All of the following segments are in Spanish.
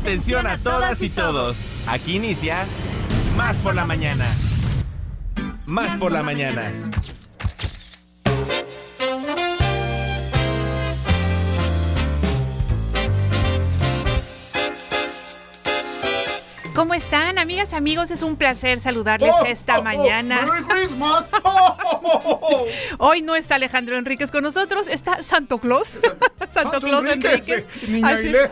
Atención a todas y todos. Aquí inicia Más por la mañana. Más por la mañana. ¿Cómo están, amigas, amigos? Es un placer saludarles Oh, esta oh, oh, mañana. ¡Merry Christmas! Hoy no está Alejandro Enríquez con nosotros, está Santo Claus. Santo, Santo Claus Enríquez, eh.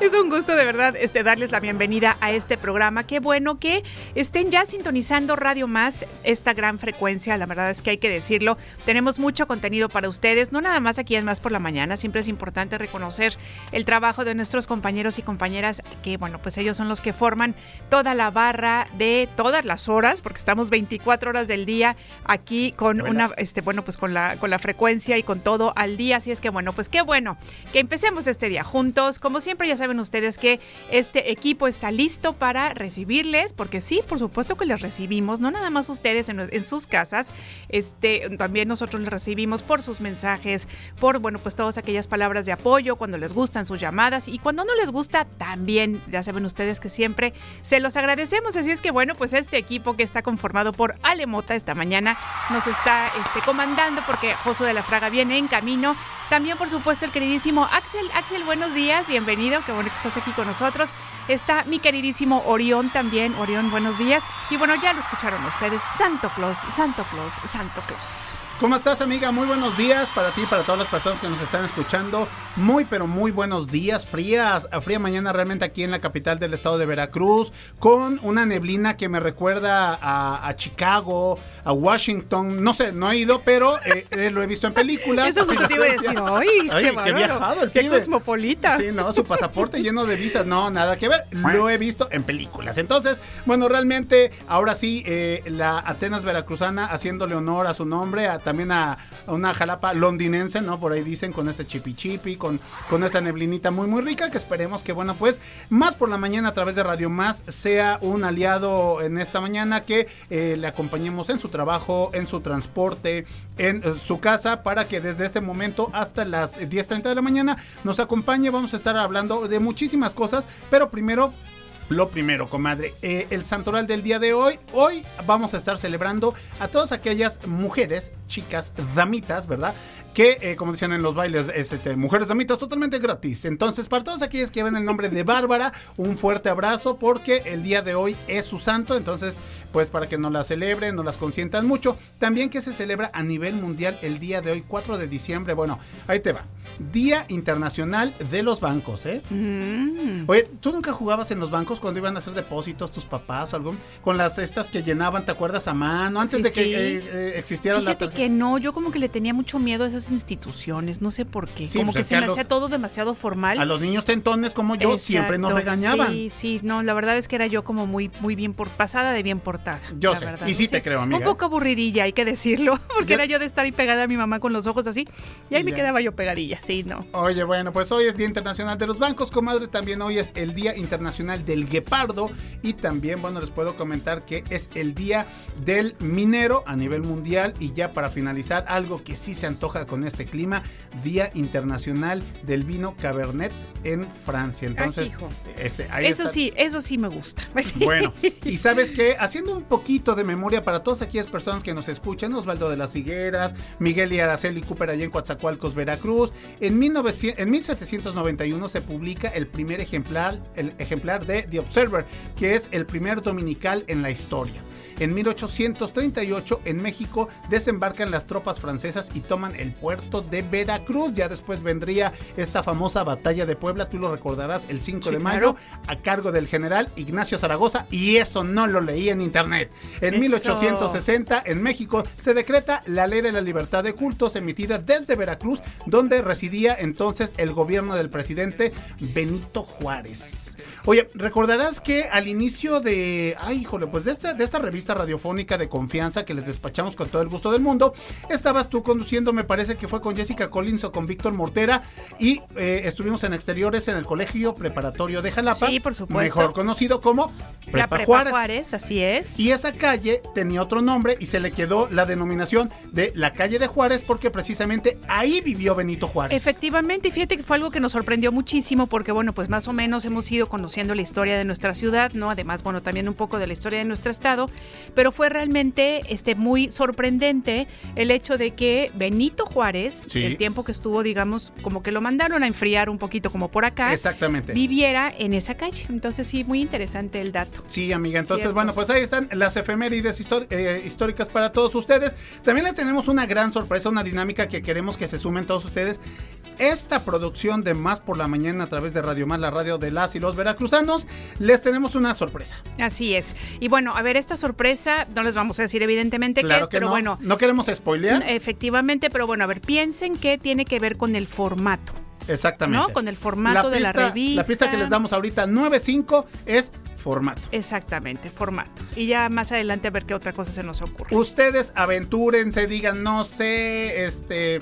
Es un gusto de verdad este, darles la bienvenida a este programa. Qué bueno que estén ya sintonizando Radio Más, esta gran frecuencia. La verdad es que hay que decirlo. Tenemos mucho contenido para ustedes, no nada más aquí en Más por la Mañana. Siempre es importante reconocer el trabajo de nuestros compañeros y compañeras, que bueno, pues ellos son los que forman toda la barra de todas las horas, porque estamos 24 horas del día aquí con una, este, bueno, pues con la, con la frecuencia y con todo al día. Así es que bueno, pues qué bueno que empecemos este día juntos. Como siempre, ya saben ustedes que este equipo está listo para recibirles, porque sí, por supuesto que les recibimos, no nada más ustedes en, en sus casas, este, también nosotros les recibimos por sus mensajes, por, bueno, pues todas aquellas palabras de apoyo, cuando les gustan sus llamadas y cuando no les gusta, también, ya saben ustedes que siempre se los agradecemos. Así es que, bueno, pues este equipo que está conformado por Ale Mota esta mañana nos está este, comandando porque Josué de la Fraga viene en camino. También, por supuesto, el queridísimo Axel. Axel, buenos días, bienvenido, qué bueno que estás aquí con nosotros. Está mi queridísimo Orión también. Orión, buenos días. Y bueno, ya lo escucharon ustedes. Santo Claus, Santo Claus, Santo Claus. ¿Cómo estás, amiga? Muy buenos días para ti y para todas las personas que nos están escuchando. Muy, pero muy buenos días. Frías, a fría mañana realmente aquí en la capital del estado de Veracruz, con una neblina que me recuerda a, a Chicago, a Washington. No sé, no he ido, pero eh, eh, lo he visto en películas. Eso justo te iba a decir. ¡Ay, Ay, qué, qué viajado el ¡Qué pibe. cosmopolita! Sí, no, su pasaporte lleno de visas, no, nada que ver. Lo he visto en películas. Entonces, bueno, realmente, ahora sí, eh, la Atenas veracruzana haciéndole honor a su nombre, a- también a, una jalapa londinense, ¿no? Por ahí dicen, con este chipi chipi, con, con esa neblinita muy, muy rica, que esperemos que, bueno, pues, más por la mañana a través de Radio Más sea un aliado en esta mañana que eh, le acompañemos en su trabajo, en su transporte, en eh, su casa, para que desde este momento hasta las 10.30 de la mañana nos acompañe. Vamos a estar hablando de muchísimas cosas, pero primero... Lo primero, comadre, eh, el santoral del día de hoy. Hoy vamos a estar celebrando a todas aquellas mujeres, chicas, damitas, ¿verdad? Que, eh, como decían en los bailes, este, mujeres damitas totalmente gratis. Entonces, para todas aquellas que ven el nombre de Bárbara, un fuerte abrazo porque el día de hoy es su santo. Entonces, pues para que nos la celebren, nos las consientan mucho. También que se celebra a nivel mundial el día de hoy, 4 de diciembre. Bueno, ahí te va. Día Internacional de los Bancos, ¿eh? Oye, ¿tú nunca jugabas en los bancos cuando iban a hacer depósitos tus papás o algo? Con las estas que llenaban, ¿te acuerdas? A mano, antes Sí, de que sí. eh, eh, existiera la Fíjate tarjeta. que no, yo como que le tenía mucho miedo a esas instituciones, no sé por qué. Sí, como pues que se me hacía todo demasiado formal. A los niños tentones como yo siempre nos regañaban. Sí, sí, no, la verdad es que era yo como muy, muy bien por pasada de bien portada. Yo la sé, verdad, y ¿no? sí te creo, amiga. Un poco aburridilla, hay que decirlo, porque Ya- era yo de estar ahí pegada a mi mamá con los ojos así, y ahí me quedaba yo pegadilla, sí, no. Oye, bueno, pues hoy es Día Internacional de los Bancos, comadre. También hoy es el Día Internacional del Guepardo. Y también, bueno, les puedo comentar que es el Día del Minero a nivel mundial. Y ya para finalizar, algo que sí se antoja con este clima: Día Internacional del Vino Cabernet en Francia. Entonces, hijo. ese- ahí Eso está. sí, eso sí me gusta. Bueno, y sabes que haciendo un poquito de memoria para todas aquellas personas que nos escuchan, Osvaldo de las Higueras, Miguel y Araceli Cooper allá en Coatzacoalcos, Veracruz, en, 1900 en 1791 se publica el primer ejemplar, el ejemplar de The Observer, que es el primer dominical en la historia. En 1838 en México desembarcan las tropas francesas y toman el puerto de Veracruz. Ya después vendría esta famosa batalla de Puebla, tú lo recordarás, el 5 Sí, de claro. mayo, a cargo del general Ignacio Zaragoza y eso no lo leí en internet. En Eso. 1860 en México se decreta la ley de la libertad de cultos emitida desde Veracruz, donde residía entonces el gobierno del presidente Benito Juárez. Oye, recordarás que al inicio de, ay, híjole, pues de esta, de esta revista radiofónica de confianza que les despachamos con todo el gusto del mundo. Estabas tú conduciendo, me parece que fue con Jessica Collins o con Víctor Mortera y eh, estuvimos en exteriores en el Colegio Preparatorio de Jalapa. Sí, por supuesto. Mejor conocido como La Prepa Prepa Juárez. Juárez, así es. Y esa calle tenía otro nombre y se le quedó la denominación de la calle de Juárez porque precisamente ahí vivió Benito Juárez. Efectivamente, y fíjate que fue algo que nos sorprendió muchísimo porque, bueno, pues más o menos hemos ido conociendo la historia de nuestra ciudad, ¿no? Además, bueno, también un poco de la historia de nuestro estado, pero fue realmente este, muy sorprendente el hecho de que Benito Juárez, Sí. el tiempo que estuvo, digamos, como que lo mandaron a enfriar un poquito como por acá, Exactamente. viviera en esa calle. Entonces, sí, muy interesante el dato. Sí, amiga. Entonces, Cierto. bueno, pues ahí están las efemérides eh, históricas para todos ustedes. También les tenemos una gran sorpresa, una dinámica que queremos que se sumen todos ustedes. Esta producción de Más por la Mañana a través de Radio Más, la radio de las y los veracruzanos, les tenemos una sorpresa. Así es. Y bueno, a ver, esta sorpresa, no les vamos a decir evidentemente qué Claro es, que pero no. bueno, No queremos spoilear. efectivamente, pero bueno, a ver, piensen que tiene que ver con el formato. Exactamente. ¿no? Con el formato de la revista. La pista que les damos ahorita, 9.5, es formato. Exactamente, formato. Y ya más adelante a ver qué otra cosa se nos ocurre. Ustedes aventúrense, digan, no sé, este...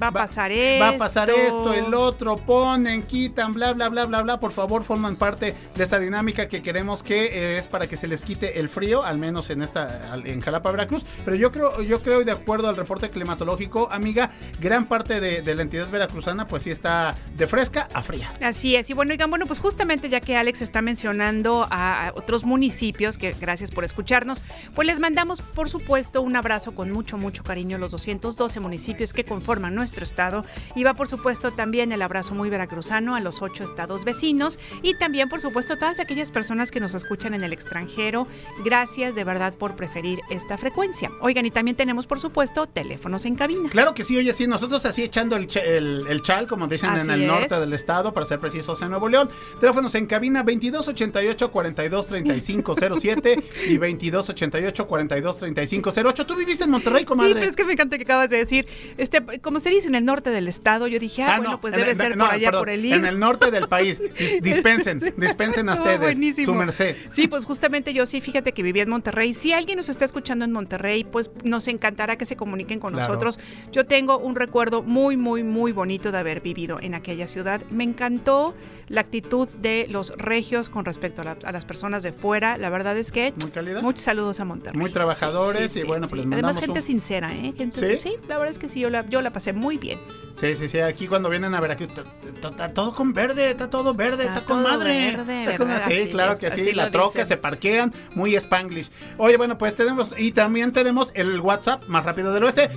Va a pasar esto. Va a pasar esto, el otro, ponen, quitan, bla, bla, bla, bla, bla. Por favor, forman parte de esta dinámica que queremos que eh, es para que se les quite el frío, al menos en esta, en Jalapa, Veracruz. Pero yo creo, yo creo, y de acuerdo al reporte climatológico, amiga, gran parte de, de la entidad veracruzana, pues sí está de fresca a fría. Así es. Y bueno, oigan, bueno, pues justamente ya que Alex está mencionando a, a otros municipios, que gracias por escucharnos, pues les mandamos, por supuesto, un abrazo con mucho, mucho cariño a los 212 municipios que conforman nuestro estado. Y va, por supuesto, también el abrazo muy veracruzano a los ocho estados vecinos. Y también, por supuesto, a todas aquellas personas que nos escuchan en el extranjero. Gracias de verdad por preferir esta frecuencia. Oigan, y también tenemos, por supuesto, teléfonos en cabina. Claro que sí, oye, sí, nosotros así echando el, ch- el, el chal, como dicen en el es. norte del estado, para ser precisos en Nuevo León. Teléfonos en cabina 2288-423507 y 2288-423508. ¿Tú viviste en Monterrey, Sí, comadre? pero es que me encanta que acabas de decir, este, como se dice en el norte del estado, yo dije, ah, bueno, pues en debe el- ser no, por allá perdón, por el En IR. el norte del país. Dis- dispensen, dispensen a ustedes. buenísimo. Su merced. Sí, pues justamente yo sí, fíjate que viví en Monterrey. Si alguien nos está escuchando en Monterrey, pues nos encantará que se comuniquen con Claro. nosotros. Yo tengo un recuerdo muy, muy, muy bonito de haber vivido en aquella ciudad. Me encantó la actitud de los regios con respecto a, la- a las personas de fuera. La verdad es que Muy cálida. muchos saludos a Monterrey. Muy trabajadores y bueno, pues les Además, mandamos gente un- sincera, ¿eh? Gente, ¿Sí? la verdad es que sí, yo la, yo la pasé muy bien. Sí, sí, sí. Aquí cuando vienen a Veracruz, está- está todo con verde, está todo verde, Está con madre. verde, Está con- ¿verdad? Sí, claro que sí. La troca se parquean, muy spanglish. Oye, bueno, pues tenemos, y también tenemos el WhatsApp más rápido del oeste.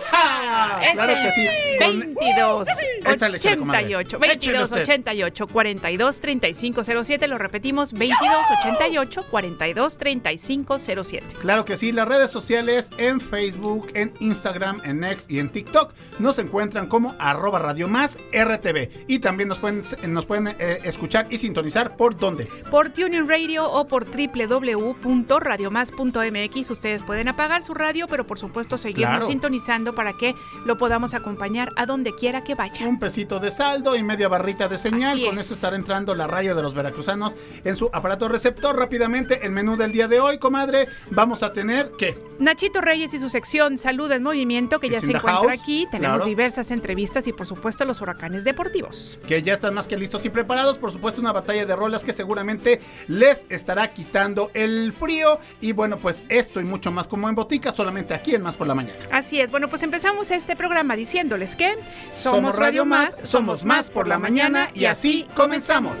¡Hija! Es Claro el que sí. Con- 22 Échale, échale, comadre. 88 Échale 22 usted. 88 42 35 07 lo repetimos 22 88 42 35 07 Claro que sí, las redes sociales en Facebook, en Instagram, en X y en TikTok nos encuentran como arroba Radio Más RTV. Y también nos pueden, nos pueden eh, escuchar y sintonizar por dónde. por Tuning Radio o por www.radiomás.mx ustedes pueden apagar su radio pero por supuesto seguirnos Claro. sintonizando para que lo podamos acompañar a donde quiera que vaya Un pesito de saldo y media barrita de señal. Así Con es. esto estará entrando la radio de los veracruzanos en su aparato receptor. Rápidamente, el menú del día de hoy, comadre, vamos a tener ¿qué? Nachito Reyes y su sección Salud en Movimiento, que ya se encuentra house, aquí. Tenemos claro. diversas entrevistas y, por supuesto, los huracanes deportivos. que ya están más que listos y preparados. Por supuesto, una batalla de rolas que seguramente les estará quitando el frío. Y bueno, pues esto y mucho más como en botica, solamente aquí en Más por la Mañana. Así es. Bueno, pues empezamos este programa diciéndoles que Somos Radio Más, somos más por la mañana y así comenzamos.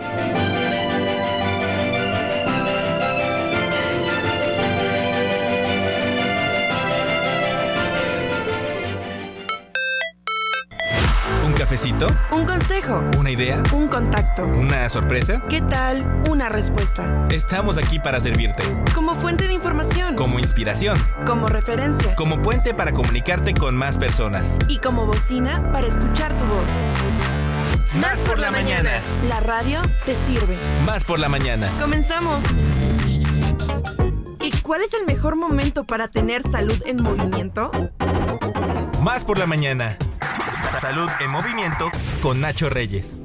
Cafecito? Un consejo, ¿Una idea? un contacto. ¿Una sorpresa? ¿Qué tal una respuesta? Estamos aquí para servirte. Como fuente de información, Como inspiración. como referencia Como puente para comunicarte con más personas. y como bocina para escuchar tu voz. Más por la mañana. La radio te sirve. Más por la mañana. Comenzamos. ¿Y cuál es el mejor momento para tener salud en movimiento? Más por la mañana. Salud en movimiento con Nacho Reyes.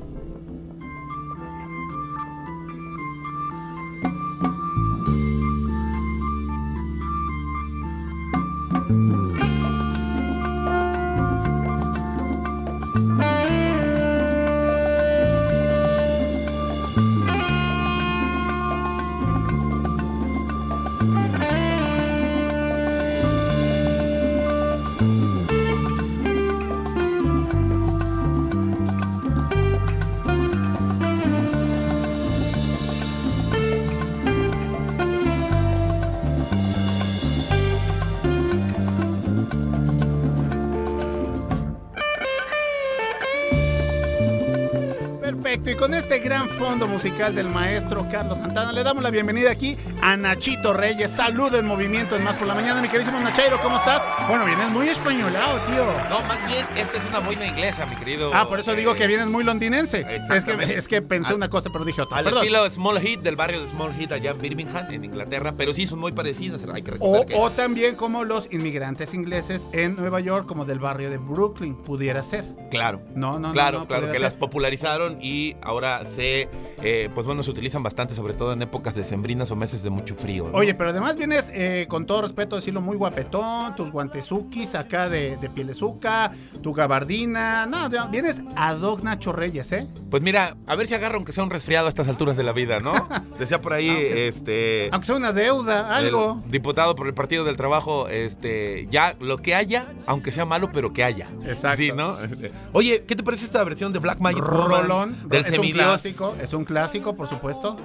Fondo musical del maestro Carlos Santana, le damos la bienvenida aquí a Nachito Reyes. Salud en movimiento en Más por la Mañana, mi queridísimo Nachairo, ¿cómo estás? Bueno, vienes muy españolado, tío. No, más bien, esta es una boina inglesa, mi querido. Ah, por eso digo eh, que vienes muy londinense. Es que, es que pensé Al- una cosa, pero dije otra. Al Perdón. estilo Small Heat, del barrio de Small Heat allá en Birmingham, en Inglaterra, pero sí son muy parecidas, hay que recordar O, que... o también como los inmigrantes ingleses en Nueva York, como del barrio de Brooklyn, pudiera ser. Claro. No, no, no, Claro, no, claro, podría que ser. las popularizaron y ahora se, eh, pues bueno, se utilizan bastante, sobre todo en épocas decembrinas o meses de mucho frío. ¿no? Oye, pero además vienes, eh, con todo respeto, decirlo muy guapetón, tus guantezukis acá de, de pielezuca, tu gabardina. No, ya, vienes a Doc Nacho Reyes, ¿eh? Pues mira, a ver si agarra aunque sea un resfriado a estas alturas de la vida, ¿no? Decía por ahí, este... Aunque sea una deuda, algo. el diputado por el Partido del Trabajo, este, ya lo que haya, aunque sea malo, pero que haya. Exacto. Sí, ¿no? Oye, ¿qué te parece esta versión de Black Magic Rolón, del es un clásico, es un clásico, por supuesto.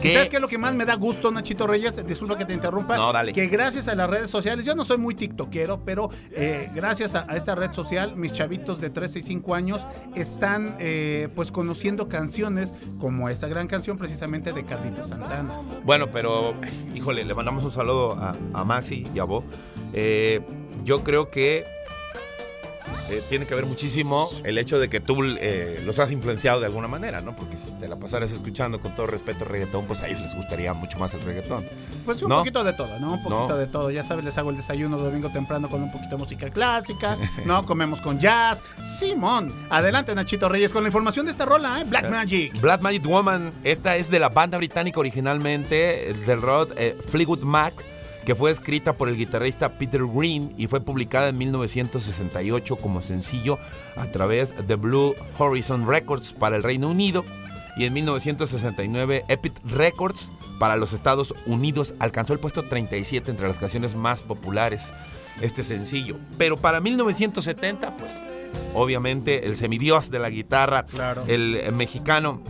¿Qué? ¿Y ¿Sabes qué es lo que más me da gusto, Nachito Reyes? Disculpa que te interrumpa. No, dale. Que gracias a las redes sociales, yo no soy muy tiktokero, pero eh, gracias a, a esta red social, mis chavitos de 13 y 5 años están eh, pues conociendo canciones como esta gran canción precisamente de Carlitos Santana. Bueno, pero, híjole, le mandamos un saludo a, a Maxi y a Bo. Eh, yo creo que eh, tiene que ver muchísimo el hecho de que tú eh, los has influenciado de alguna manera, ¿no? Porque si te la pasaras escuchando con todo respeto reggaetón, pues a ellos les gustaría mucho más el reggaetón. Pues un ¿No? poquito de todo, ¿no? Un poquito No. de todo. Ya sabes, les hago el desayuno domingo temprano con un poquito de música clásica, ¿no? Comemos con jazz. Simón, adelante Nachito Reyes con la información de esta rola, ¿eh? Black Magic. Black Magic Woman, esta es de la banda británica originalmente, eh, del rock eh, Fleetwood Mac, que fue escrita por el guitarrista Peter Green y fue publicada en 1968 como sencillo a través de Blue Horizon Records para el Reino Unido y en 1969 Epic Records para los Estados Unidos alcanzó el puesto 37 entre las canciones más populares este sencillo. Pero para 1970, pues obviamente el semidios de la guitarra, Claro. el mexicano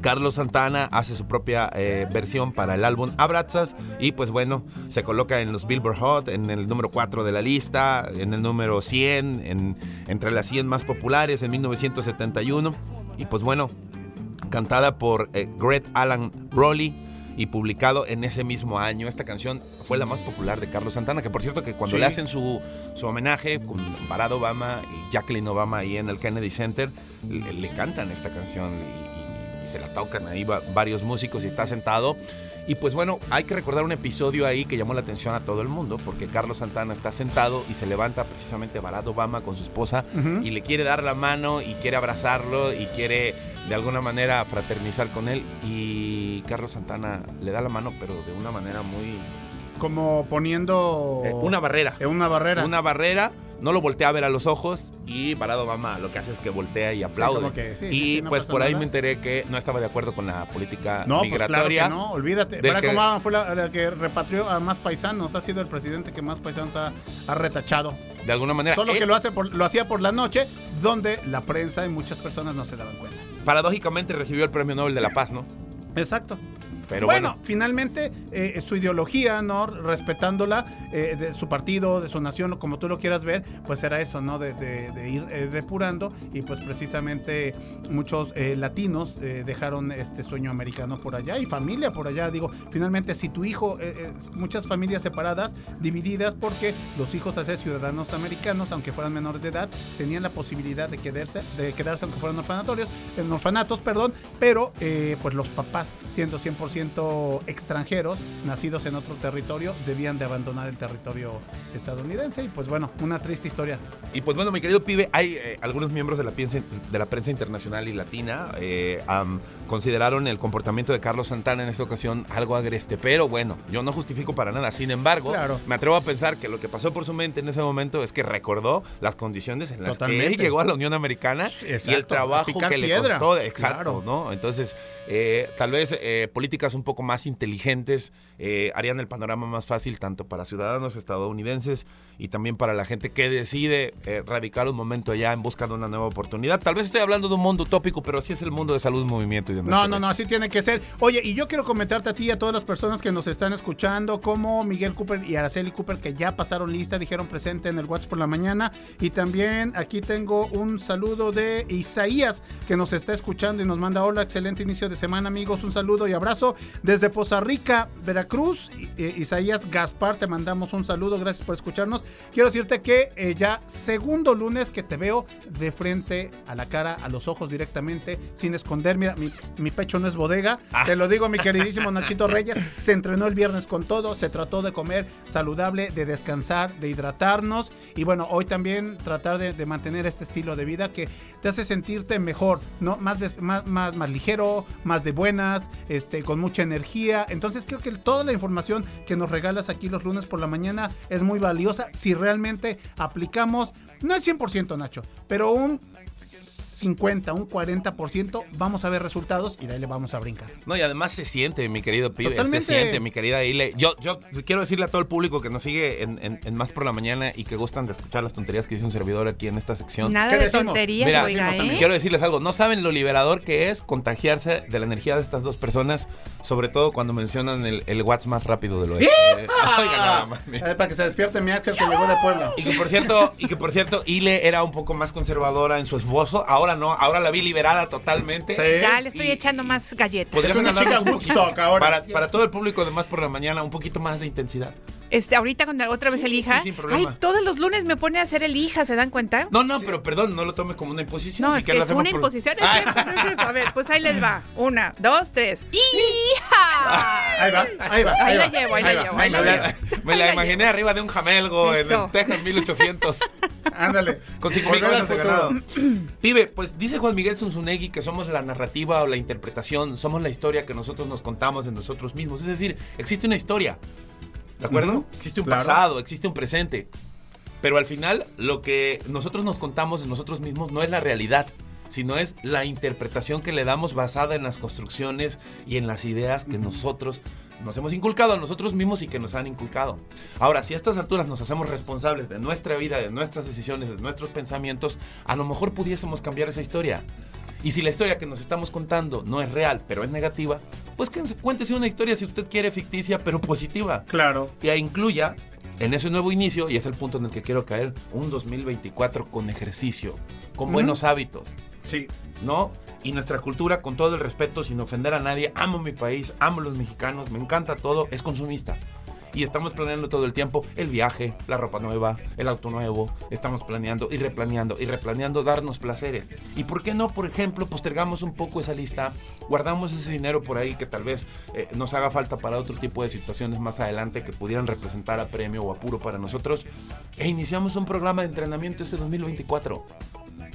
Carlos Santana hace su propia eh, versión para el álbum Abrazas y pues bueno, se coloca en los Billboard Hot, en el número 4 de la lista, en el número 100, en, entre las 100 más populares en 1971 y pues bueno, cantada por eh, Greg Alan Rowley y publicado en ese mismo año. Esta canción fue la más popular de Carlos Santana, que por cierto que cuando Sí. le hacen su, su homenaje con Barack Obama y Jacqueline Obama ahí en el Kennedy Center, le, le cantan esta canción se la tocan ahí va- varios músicos y está sentado. Y pues bueno, hay que recordar un episodio ahí que llamó la atención a todo el mundo, porque Carlos Santana está sentado y se levanta precisamente Barack Obama con su esposa y le quiere dar la mano y quiere abrazarlo y quiere de alguna manera fraternizar con él. Y Carlos Santana le da la mano, pero de una manera muy... Como poniendo eh, una barrera. eh, una barrera. Una barrera, no lo voltea a ver a los ojos y Barack Obama lo que hace es que voltea y aplaude. que sí, y sí, sí, no pues por ahí nada. me enteré que no estaba de acuerdo con la política No, pues claro migratoria. que no, olvídate. Barack que- Obama fue la, la que repatrió a más paisanos, ha sido el presidente que más paisanos ha, ha retachado. De alguna manera. Solo él, que lo, hace por- lo hacía por la noche, donde la prensa y muchas personas no se daban cuenta. paradójicamente recibió el Premio Nobel de la Paz, ¿no? Exacto. Pero bueno, bueno. finalmente eh, su ideología, ¿no? Respetándola, eh, de su partido, de su nación, como tú lo quieras ver, pues era eso, ¿no? De, de- de ir eh, depurando y pues precisamente muchos eh, latinos eh, dejaron este sueño americano por allá y familia por allá. Digo, finalmente si tu hijo, eh, muchas familias separadas, divididas porque los hijos a ser ciudadanos americanos, aunque fueran menores de edad, tenían la posibilidad de quedarse, de quedarse aunque fueran orfanatorios, en orfanatos, perdón, pero pues los papás siendo 100% extranjeros, nacidos en otro territorio, debían de abandonar el territorio estadounidense y pues bueno, una triste historia. Y pues bueno, mi querido pibe, hay eh, algunos miembros de la, piensa- de la prensa internacional y latina eh, consideraron el comportamiento de Carlos Santana en esta ocasión algo agreste, pero bueno, yo no justifico para nada. Sin embargo, Claro. me atrevo a pensar que lo que pasó por su mente en ese momento es que recordó las condiciones en las que él llegó a la Unión Americana y el trabajo que le costó. Exacto, Claro. ¿no? Entonces, eh, tal vez eh, políticas un poco más inteligentes eh, harían el panorama más fácil tanto para ciudadanos estadounidenses y también para la gente que decide radicar un momento allá en busca de una nueva oportunidad. Tal vez estoy hablando de un mundo utópico, pero así es el mundo de salud, movimiento y No, no, no, así tiene que ser. Oye, y yo quiero comentarte a ti y a todas las personas que nos están escuchando, como Miguel Cooper y Araceli Cooper, que ya pasaron lista, dijeron presente en el WhatsApp por la mañana. Y también aquí tengo un saludo de Isaías, que nos está escuchando y nos manda hola, excelente inicio de semana, amigos. Un saludo y abrazo desde Poza Rica, Veracruz. I- Isaías Gaspar, te mandamos un saludo, gracias por escucharnos. Quiero decirte que eh, ya segundo lunes que te veo de frente a la cara, a los ojos directamente, sin esconder. Mira, mi, mi pecho no es bodega. Te lo digo, mi queridísimo Nachito Reyes. Se entrenó el viernes con todo. Se trató de comer saludable, de descansar, de hidratarnos. Y bueno, hoy también tratar de, de mantener este estilo de vida que te hace sentirte mejor, ¿no? Más, más, más, más ligero, más de buenas, este, con mucha energía. Entonces creo que toda la información que nos regalas aquí los lunes por la mañana es muy valiosa si realmente aplicamos, no el 100% Nacho, pero un 50, un 40%, vamos a ver resultados y de ahí le vamos a brincar. No, y además se siente, mi querido pibe. Totalmente. Se siente, mi querida Ile. Yo, yo quiero decirle a todo el público que nos sigue en, en- en Más por la Mañana y que gustan de escuchar las tonterías que dice un servidor aquí en esta sección. Nada ¿Qué de decimos? tonterías, Mira, oiga, decimos, ¿eh? Quiero decirles algo, no saben lo liberador que es contagiarse de la energía de estas dos personas, sobre todo cuando mencionan el, el watts más rápido del oeste. Eh, oiga, nada más. Para que se despierte mi Axel que llegó de Puebla. Y que por cierto, y que por cierto, Ile era un poco más conservadora en su esbozo, ahora no, ahora la vi liberada totalmente. Sí. Ya le estoy Y- echando más galletas. Podrían Es una chica un poquito- Woodstock ahora. Para, para todo el público de Más por la Mañana, un poquito más de intensidad. Este, ahorita con la otra vez Sí, elija. sí, sin problema. Ay, todos los lunes me pone a hacer el hija, ¿se dan cuenta? No, no, pero perdón, no lo tomes como una imposición. No, si es que es una por- imposición. Cierto. A ver, pues ahí les va. Una, dos, tres. ¡Hija! Ahí va, ahí va. Ahí la va, llevo, ahí la llevo, ahí Me la la, llevo. me la imaginé arriba de un jamelgo en, Eso. en Texas 1800 Ándale. con 5 mil cosas de ganado. Pibe, pues dice Juan Miguel Zunzunegui que somos la narrativa o la interpretación, somos la historia que nosotros nos contamos en nosotros mismos. Es decir, existe una historia. ¿De acuerdo? Ujú, Existe un claro. pasado, existe un presente. Pero al final, lo que nosotros nos contamos de nosotros mismos no es la realidad, sino es la interpretación que le damos basada en las construcciones y en las ideas que nosotros nos hemos inculcado a nosotros mismos y que nos han inculcado. Ahora, si a estas alturas nos hacemos responsables de nuestra vida, de nuestras decisiones, de nuestros pensamientos, a lo mejor pudiésemos cambiar esa historia. Y si la historia que nos estamos contando no es real, pero es negativa, pues que- cuéntese una historia si usted quiere ficticia, pero positiva Claro. que incluya en ese nuevo inicio, y es el punto en el que quiero caer, un 2024 con ejercicio, con buenos hábitos, Sí. ¿no? Y nuestra cultura, con todo el respeto, sin ofender a nadie, amo mi país, amo los mexicanos, me encanta todo, es consumista. Y estamos planeando todo el tiempo el viaje, la ropa nueva, el auto nuevo. Estamos planeando y replaneando y replaneando darnos placeres. ¿Y por qué no, por ejemplo, postergamos un poco esa lista, guardamos ese dinero por ahí que tal vez eh, nos haga falta para otro tipo de situaciones más adelante que pudieran representar a premio o apuro para nosotros e iniciamos un programa de entrenamiento este 2024?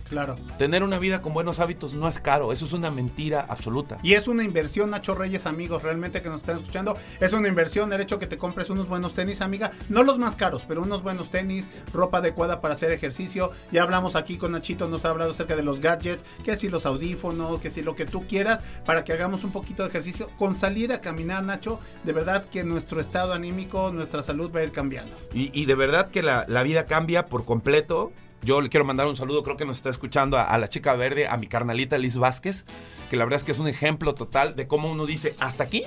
Claro. Tener una vida con buenos hábitos no es caro, eso es una mentira absoluta. Y es una inversión, Nacho Reyes, amigos, realmente que nos están escuchando. Es una inversión el hecho que te compres unos buenos tenis, amiga. No los más caros, pero unos buenos tenis, ropa adecuada para hacer ejercicio. Ya hablamos aquí con Nachito, nos ha hablado acerca de los gadgets, que si los audífonos, que si lo que tú quieras, para que hagamos un poquito de ejercicio. Con salir a caminar, Nacho, de verdad que nuestro estado anímico, nuestra salud va a ir cambiando. Y, y de verdad que la, la vida cambia por completo. Yo le quiero mandar un saludo, creo que nos está escuchando a, la chica verde, a mi carnalita Liz Vázquez, que la verdad es que es un ejemplo total de cómo uno dice, hasta aquí,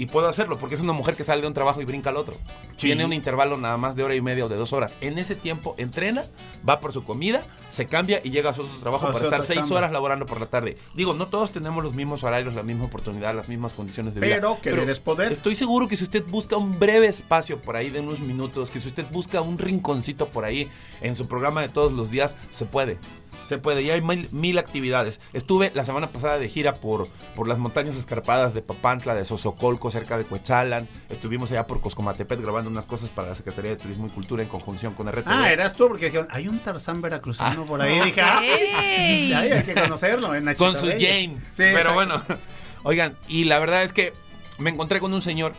y puedo hacerlo, porque es una mujer que sale de un trabajo y brinca al otro. Sí. Tiene un intervalo nada más de hora y media o de dos horas. En ese tiempo entrena, va por su comida, se cambia y llega a su otro trabajo para estar seis chamba. horas laborando por la tarde. Digo, no todos tenemos los mismos horarios, la misma oportunidad, las mismas condiciones de vida. Pero es poder. Estoy seguro que si usted busca un breve espacio por ahí de unos minutos, que si usted busca un rinconcito por ahí en su programa de todos los días, se puede. Se puede, y hay mil, mil actividades. Estuve la semana pasada de gira por, por las montañas escarpadas de Papantla, de Sosocolco, cerca de Coetzalan. Estuvimos allá por Coscomatepet grabando unas cosas para la Secretaría de Turismo y Cultura en conjunción con RTV. Ah, eras tú, porque dijeron, hay un Tarzán veracruzano por ahí. Dije, ah, ¡Ey! ay, hay que conocerlo, Nachito con su Reyes. Jane. Sí, Pero exacto. bueno, oigan, y la verdad es que me encontré con un señor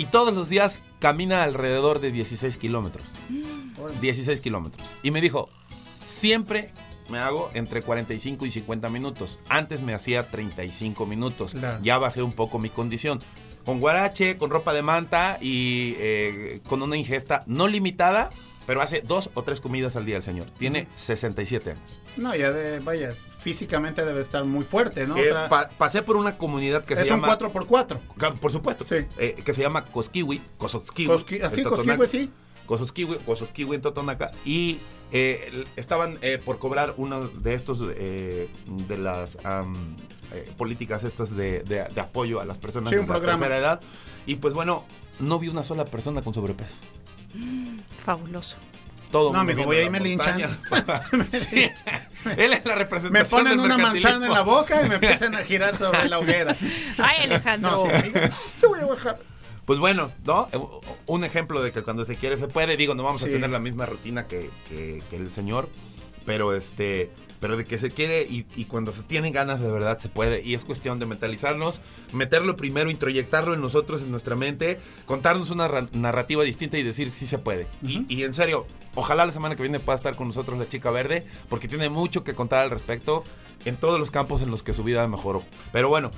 y todos los días camina alrededor de 16 kilómetros. 16 kilómetros. Y me dijo, siempre me hago entre 45 y 50 minutos. Antes me hacía 35 minutos. Claro. Ya bajé un poco mi condición. Con guarache, con ropa de manta y eh, con una ingesta no limitada, pero hace dos o tres comidas al día el señor. Tiene 67 años. No, ya de, vaya, físicamente debe estar muy fuerte, ¿no? O Eh, sea, pa- pasé por una comunidad que se es un llama... 4x4. Ca- Por supuesto. Sí. Eh, que se llama Cosquiwi, Cososquiwi. Cosqui- así, en Cosquiwi, sí. Cososquiwi, Cososquiwi en Totonaca. Y eh, estaban eh, por cobrar uno de estos, eh, de las eh, políticas estas de, de- de apoyo a las personas Sí, de la tercera edad. Y pues bueno, no vi una sola persona con sobrepeso. Fabuloso. Todo No, amigo, voy ahí la me linchan. Sí. Él es la representación Me ponen del una manzana en la boca y me empiezan a girar sobre la hoguera. Ay, Alejandro. No, sí, amigo, te voy a bajar. Pues bueno, ¿no? Un ejemplo de que cuando se quiere se puede. Digo, no vamos Sí. a tener la misma rutina que, que- que el señor, pero este, pero de que se quiere y, y cuando se tienen ganas de verdad se puede. Y es cuestión de mentalizarnos, meterlo primero, introyectarlo en nosotros, en nuestra mente, contarnos una ra- narrativa distinta y decir sí se puede. y, y en serio, ojalá la semana que viene pueda estar con nosotros la chica verde, porque tiene mucho que contar al respecto en todos los campos en los que su vida mejoró. Pero bueno.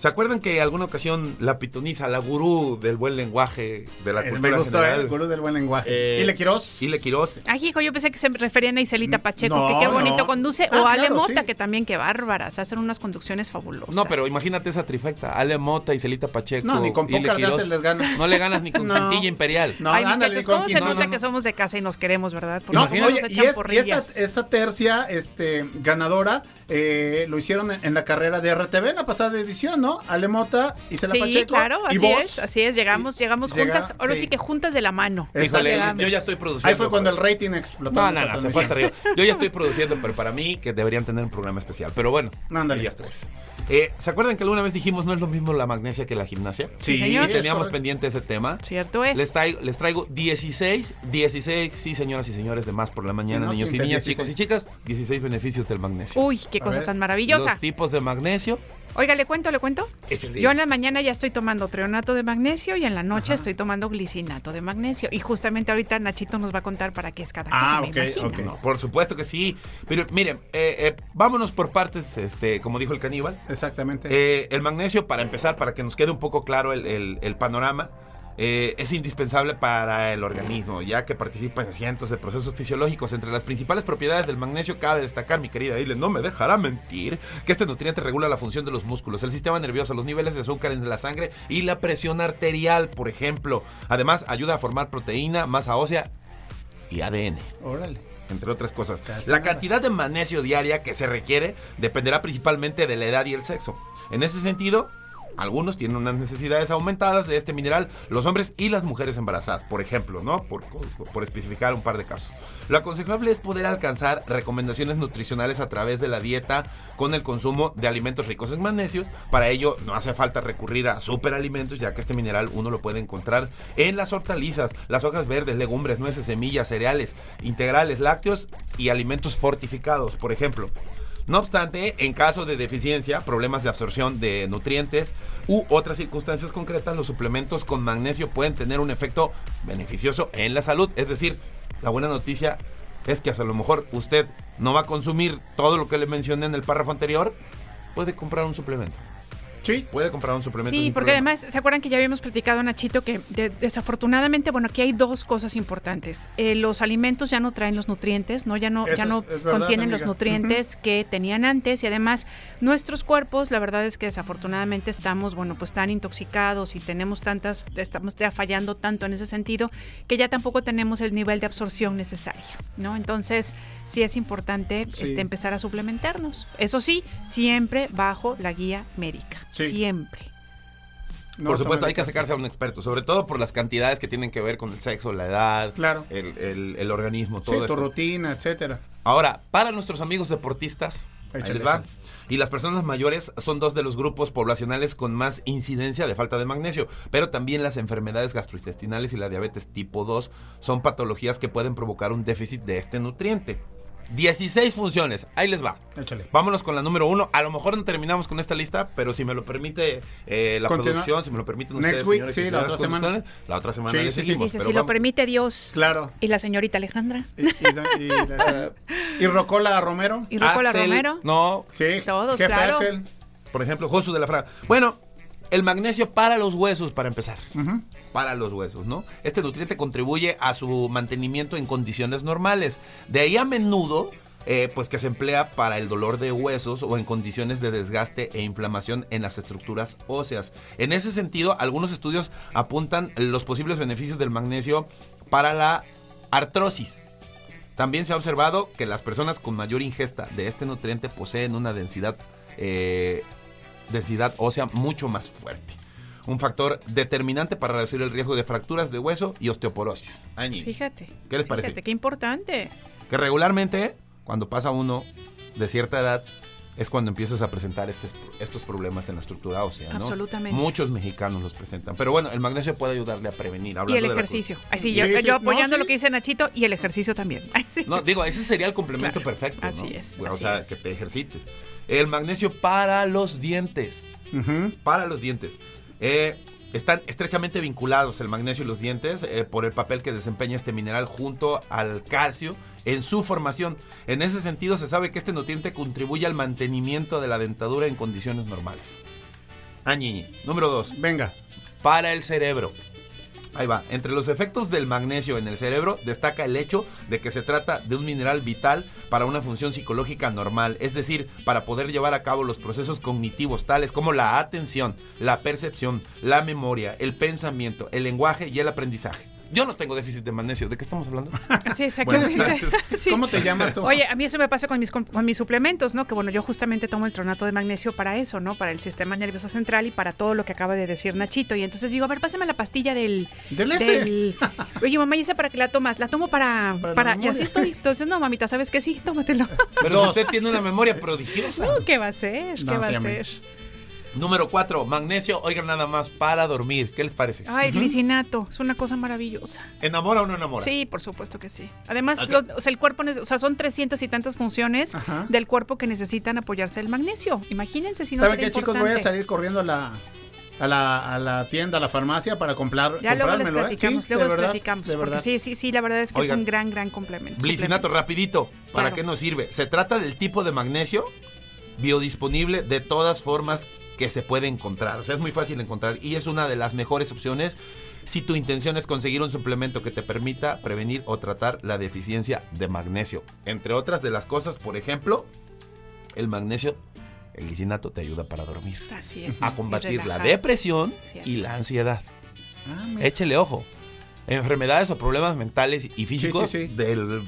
¿Se acuerdan que alguna ocasión la pitoniza, la gurú del buen lenguaje de la Eh, cultura me gustó, ¿eh? general, el gurú del buen lenguaje. Eh, ¿Y le Quiroz? Ile Quiroz, Ay, hijo, yo pensé que se referían a Iselita Pacheco, no, que qué bonito no. conduce. Ah, o Ale claro, Mota, sí. que también qué bárbaras. Hacen unas conducciones fabulosas. No, pero imagínate esa trifecta. Ale Mota y Celita Pacheco. No, ni con Ile Quiroz. Les ganas. No le ganas ni con No. Quintilla Imperial. No, Ay, ándale, muchachos, con ¿cómo se nota no, que somos de casa y nos queremos, verdad? Porque No, oye, nos y, es- esta, esta tercia este, ganadora eh, lo hicieron en, en la carrera de RTV en la pasada edición, ¿no? Ale Mota y Cela Sí, Pacheco. claro, y así vos. es, así es. Llegamos, llegamos Llega- juntas, ahora sí. sí. que juntas de la mano. Híjole, yo ya estoy produciendo. Ahí fue cuando el rating explotó. No, en no, no, se fue hasta arriba. Yo ya estoy produciendo, pero para mí que deberían tener un programa especial. Pero bueno, Ándale. ellas tres. Eh, ¿Se acuerdan que alguna vez dijimos no es lo mismo la magnesia que la gimnasia? Sí, señor. Y teníamos es pendiente ese tema. Cierto es. Les traigo, les traigo 16, 16, sí, señoras y señores, de más por la mañana, Sí, ¿no? niños y 15, niñas, 16. chicos y chicas, 16 beneficios del magnesio. Uy, qué A cosa ver. tan maravillosa. Los tipos de magnesio. Oiga, ¿le cuento, le cuento? Échale. Yo en la mañana ya estoy tomando treonato de magnesio y en la noche estoy tomando glicinato de magnesio. Y justamente ahorita Nachito nos va a contar para qué es cada cosa, Ah, me ok, imagino. ok. No, por supuesto que sí. Pero miren, eh, eh, vámonos por partes, este, como dijo el caníbal. Exactamente. Eh, el magnesio, para empezar, para que nos quede un poco claro el, el- el panorama, eh, es indispensable para el organismo, ya que participa en cientos de procesos fisiológicos. Entre las principales propiedades del magnesio cabe destacar, mi querida Ile, no me dejará mentir, que este nutriente regula la función de los músculos, el sistema nervioso, los niveles de azúcar en la sangre y la presión arterial, por ejemplo. Además, ayuda a formar proteína, masa ósea y ADN Órale. entre otras cosas. La cantidad de magnesio diaria que se requiere dependerá principalmente de la edad y el sexo. En ese sentido, algunos tienen unas necesidades aumentadas de este mineral, los hombres y las mujeres embarazadas, por ejemplo, ¿no? Por, por especificar un par de casos. Lo aconsejable es poder alcanzar recomendaciones nutricionales a través de la dieta con el consumo de alimentos ricos en magnesios. Para ello no hace falta recurrir a superalimentos, ya que este mineral uno lo puede encontrar en las hortalizas, las hojas verdes, legumbres, nueces, semillas, cereales, integrales, lácteos y alimentos fortificados, por ejemplo. No obstante, en caso de deficiencia, problemas de absorción de nutrientes u otras circunstancias concretas, los suplementos con magnesio pueden tener un efecto beneficioso en la salud. Es decir, la buena noticia es que a lo mejor usted no va a consumir todo lo que le mencioné en el párrafo anterior, puede comprar un suplemento. Sí. Puede comprar un suplemento. Sí, porque problema. además, ¿se acuerdan que ya habíamos platicado, Nachito, que de- desafortunadamente, bueno, aquí hay dos cosas importantes. Eh, los alimentos ya no traen los nutrientes, ¿no? Ya no, Eso ya no es- es verdad, contienen los nutrientes que tenían antes y además nuestros cuerpos, la verdad es que desafortunadamente estamos, bueno, pues tan intoxicados y tenemos tantas, estamos ya fallando tanto en ese sentido que ya tampoco tenemos el nivel de absorción necesaria, ¿no? Entonces, sí es importante Sí. este, empezar a suplementarnos. Eso sí, siempre bajo la guía médica. Sí. Siempre. No, por supuesto, hay que acercarse a un experto, sobre todo por las cantidades que tienen que ver con el sexo, la edad, Claro. el, el- el organismo, Sí, todo tu esto. rutina, etcétera. Ahora, para nuestros amigos deportistas, ahí Échale, les va. échale. Y las personas mayores son dos de los grupos poblacionales con más incidencia de falta de magnesio, pero también las enfermedades gastrointestinales y la diabetes tipo 2 son patologías que pueden provocar un déficit de este nutriente. 16 funciones. Ahí les va. Échale. Vámonos con la número uno. A lo mejor no terminamos con esta lista, pero si me lo permite eh, la producción, si me lo permiten Next ustedes, week, señores sí, la otra semana. la otra semana Sí, le sí, sí. seguimos. Dice, pero si lo vamos. permite Dios. Claro. Y la señorita Alejandra. Y, y, y, la- y Rocola Romero. Y Rocola Axel, Romero. No, Sí. Todos, Jefe claro. Axel. por ejemplo, Josu de la Fraga. Bueno, el magnesio para los huesos, para empezar. Para los huesos, ¿no? Este nutriente contribuye a su mantenimiento en condiciones normales. De ahí a menudo, eh, pues que se emplea para el dolor de huesos o en condiciones de desgaste e inflamación en las estructuras óseas. En ese sentido, algunos estudios apuntan los posibles beneficios del magnesio para la artrosis. También se ha observado que las personas con mayor ingesta de este nutriente poseen una densidad, eh, densidad ósea mucho más fuerte. Un factor determinante para reducir el riesgo de fracturas de hueso y osteoporosis. Añi, Fíjate. ¿Qué les parece? Fíjate, qué importante. Que regularmente, cuando pasa uno de cierta edad, es cuando empiezas a presentar este- estos problemas en la estructura ósea, ¿no? Absolutamente. Muchos mexicanos los presentan. Pero bueno, el magnesio puede ayudarle a prevenir. Y hablando el de la- ejercicio. Sí, Sí, yo, sí. yo No, apoyando sí. lo que dice Nachito y el ejercicio también. Ay. No, digo, ese sería el complemento Claro, perfecto. ¿no? así es, O así sea, es. que te ejercites. El magnesio para los dientes. Para los dientes. Eh, están estrechamente vinculados el magnesio y los dientes eh, por el papel que desempeña este mineral junto al calcio en su formación. En ese sentido, se sabe que este nutriente contribuye al mantenimiento de la dentadura en condiciones normales. Añiñi. Número 2 Venga. para el cerebro. Ahí va. Entre los efectos del magnesio en el cerebro destaca el hecho de que se trata de un mineral vital para una función psicológica normal, es decir, para poder llevar a cabo los procesos cognitivos tales como la atención, la percepción, la memoria, el pensamiento, el lenguaje y el aprendizaje. Yo no tengo déficit de magnesio. ¿De qué estamos hablando? Sí, exactamente. Sí. ¿Cómo te llamas tú? Oye, a mí eso me pasa con mis, con, mis suplementos, ¿no? Que bueno, yo justamente tomo el tronato de magnesio para eso, ¿no? Para el sistema nervioso central y para todo lo que acaba de decir Nachito. Y entonces digo, a ver, pásame la pastilla del... Del ese. del- Oye, mamá, ¿y esa para qué la tomas? La tomo para... Para la para y así estoy. Entonces, no, mamita, ¿sabes qué? Sí, tómatelo. Pero usted tiene una memoria prodigiosa. No, ¿Qué va a ser? ¿Qué No, va a ser? Número 4, magnesio, oigan nada más, para dormir. ¿Qué les parece? Ay, glicinato. Es una cosa maravillosa. ¿Enamora o no enamora? Sí, por supuesto que sí. Además, Acá- lo- o sea, el cuerpo, o sea, son 300 y tantas funciones Ajá. del cuerpo que necesitan apoyarse el magnesio. Imagínense si no ¿Saben qué, chicos? Voy a salir corriendo a la, a la, a la tienda, a la farmacia para comprar, Ya luego les comprármelo, ¿eh? platicamos, Sí, luego de les verdad, platicamos. de porque verdad. sí, sí, sí, la verdad es que Oigan, es un gran, gran complemento. Glicinato, rapidito. ¿Para Claro. qué nos sirve? Se trata del tipo de magnesio biodisponible de todas formas que se puede encontrar. O sea, es muy fácil encontrar y es una de las mejores opciones si tu intención es conseguir un suplemento que te permita prevenir o tratar la deficiencia de magnesio. Entre otras de las cosas, por ejemplo, el magnesio, el glicinato te ayuda para dormir, Así es. a combatir la depresión Cierto. y la ansiedad. Ah. Échele ojo. Enfermedades o problemas mentales y físicos sí, sí. del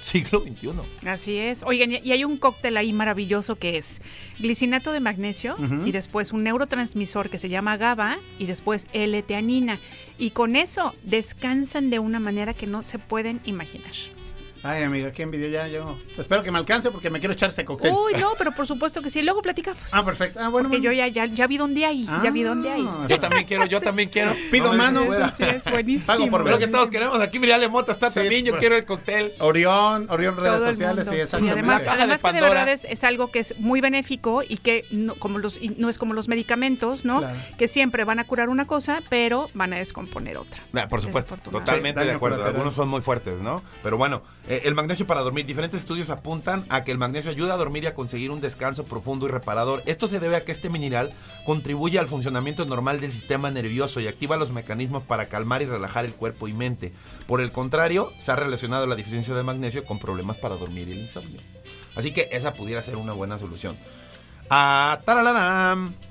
siglo XXI. Así es. Oigan, y hay un cóctel ahí maravilloso que es glicinato de magnesio y después un neurotransmisor que se llama GABA y después L-teanina. Y con eso descansan de una manera que no se pueden imaginar. Ay, amiga, qué envidia ya yo. Espero que me alcance porque me quiero echar ese cóctel. Uy, no, pero por supuesto que sí. Luego platicamos. Ah, perfecto. Ah, bueno, Porque bueno. yo ya, ya, ya vi dónde hay. ya vi dónde hay. Ah, Yo también quiero, yo también quiero. Pido No, mano. fuera. Sí, es buenísimo. Pago por Creo que todos queremos. Aquí Miriam Mota está Sí, también. Yo pues. quiero el cóctel. Orión, Orión redes sociales, mundo, sí, exactamente. además, caja de además que de verdad es, es algo que es muy benéfico y que no, como los, y no es como los medicamentos, ¿no? Claro. Que siempre van a curar una cosa, pero van a descomponer otra. Ah, por supuesto, totalmente Sí, de acuerdo. Algunos son muy fuertes, ¿no? Pero bueno, eh, el magnesio para dormir. Diferentes estudios apuntan a que el magnesio ayuda a dormir y a conseguir un descanso profundo y reparador. Esto se debe a que este mineral contribuye al funcionamiento normal del sistema nervioso y activa los mecanismos para calmar y relajar el cuerpo y mente. Por el contrario, se ha relacionado la deficiencia de magnesio con problemas para dormir y el insomnio. Así que esa pudiera ser una buena solución. Ah,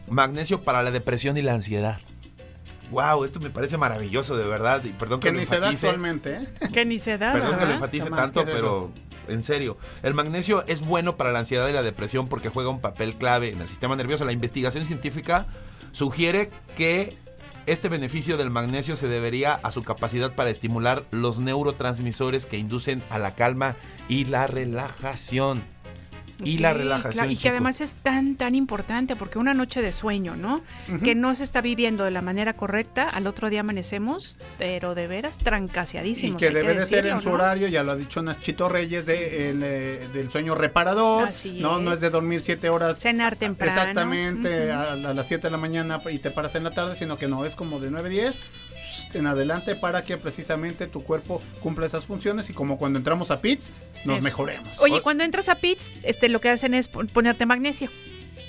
magnesio para la depresión y la ansiedad. Wow, esto me parece maravilloso, de verdad. Y perdón que, Que lo ni se da actualmente, ¿eh? Que ni se da, Perdón que lo enfatice tanto, ¿qué es pero en serio. El magnesio es bueno para la ansiedad y la depresión porque juega un papel clave en el sistema nervioso. La investigación científica sugiere que este beneficio del magnesio se debería a su capacidad para estimular los neurotransmisores que inducen a la calma y la relajación. Y la relajación. claro, y que además es tan, tan importante porque una noche de sueño, ¿no? Que no se está viviendo de la manera correcta, al otro día amanecemos, pero de veras Y trancaseadísimos. que hay debe de ser en su ¿no? horario, ya lo ha dicho Nachito Reyes, de, el, eh, del sueño reparador. Así no, no es. es de dormir siete horas. Cenar temprano. Exactamente, a, a las 7 de la mañana y te paras en la tarde, sino que no, es como de 9, 10 en adelante para que precisamente tu cuerpo cumpla esas funciones y como cuando entramos a PITS nos Eso. mejoremos. Oye, cuando entras a PITS, este, lo que hacen es pon- ponerte magnesio,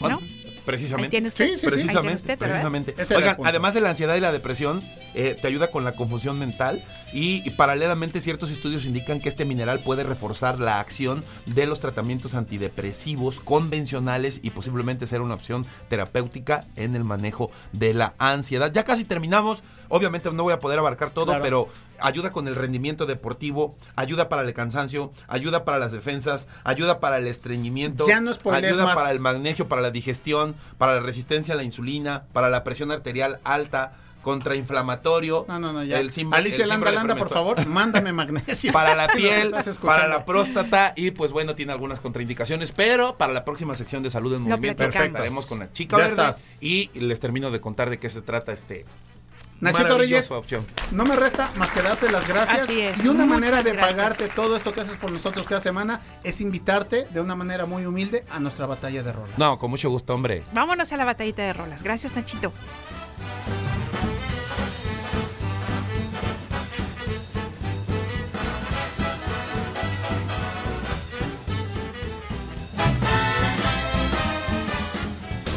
¿no? Precisamente. tiene usted. Sí, sí, sí. Ahí tiene Precisamente, precisamente. Oigan, además de la ansiedad y la depresión, eh, te ayuda con la confusión mental y, y paralelamente ciertos estudios indican que este mineral puede reforzar la acción de los tratamientos antidepresivos convencionales y posiblemente ser una opción terapéutica en el manejo de la ansiedad. Ya casi terminamos, obviamente no voy a poder abarcar todo, Claro. pero ayuda con el rendimiento deportivo, ayuda para el cansancio, ayuda para las defensas, ayuda para el estreñimiento, Ya no spoilees ayuda más. para el magnesio, para la digestión, para la resistencia a la insulina, para la presión arterial alta, contrainflamatorio. No, no, no, ya. el símbolo- Alicia el Landa por favor, mándame magnesio. Para la piel, para la próstata y pues bueno, tiene algunas contraindicaciones, pero para la próxima sección de salud en movimiento platicamos. estaremos con la chica Ya verde estás. y les termino de contar de qué se trata este Nachito Reyes, opción. no me resta más que darte las gracias. Así es, Y una muchas manera de gracias. pagarte todo esto que haces por nosotros cada semana es invitarte de una manera muy humilde a nuestra batalla de rolas. No, con mucho gusto, hombre. Vámonos a la batallita de rolas. Gracias, Nachito.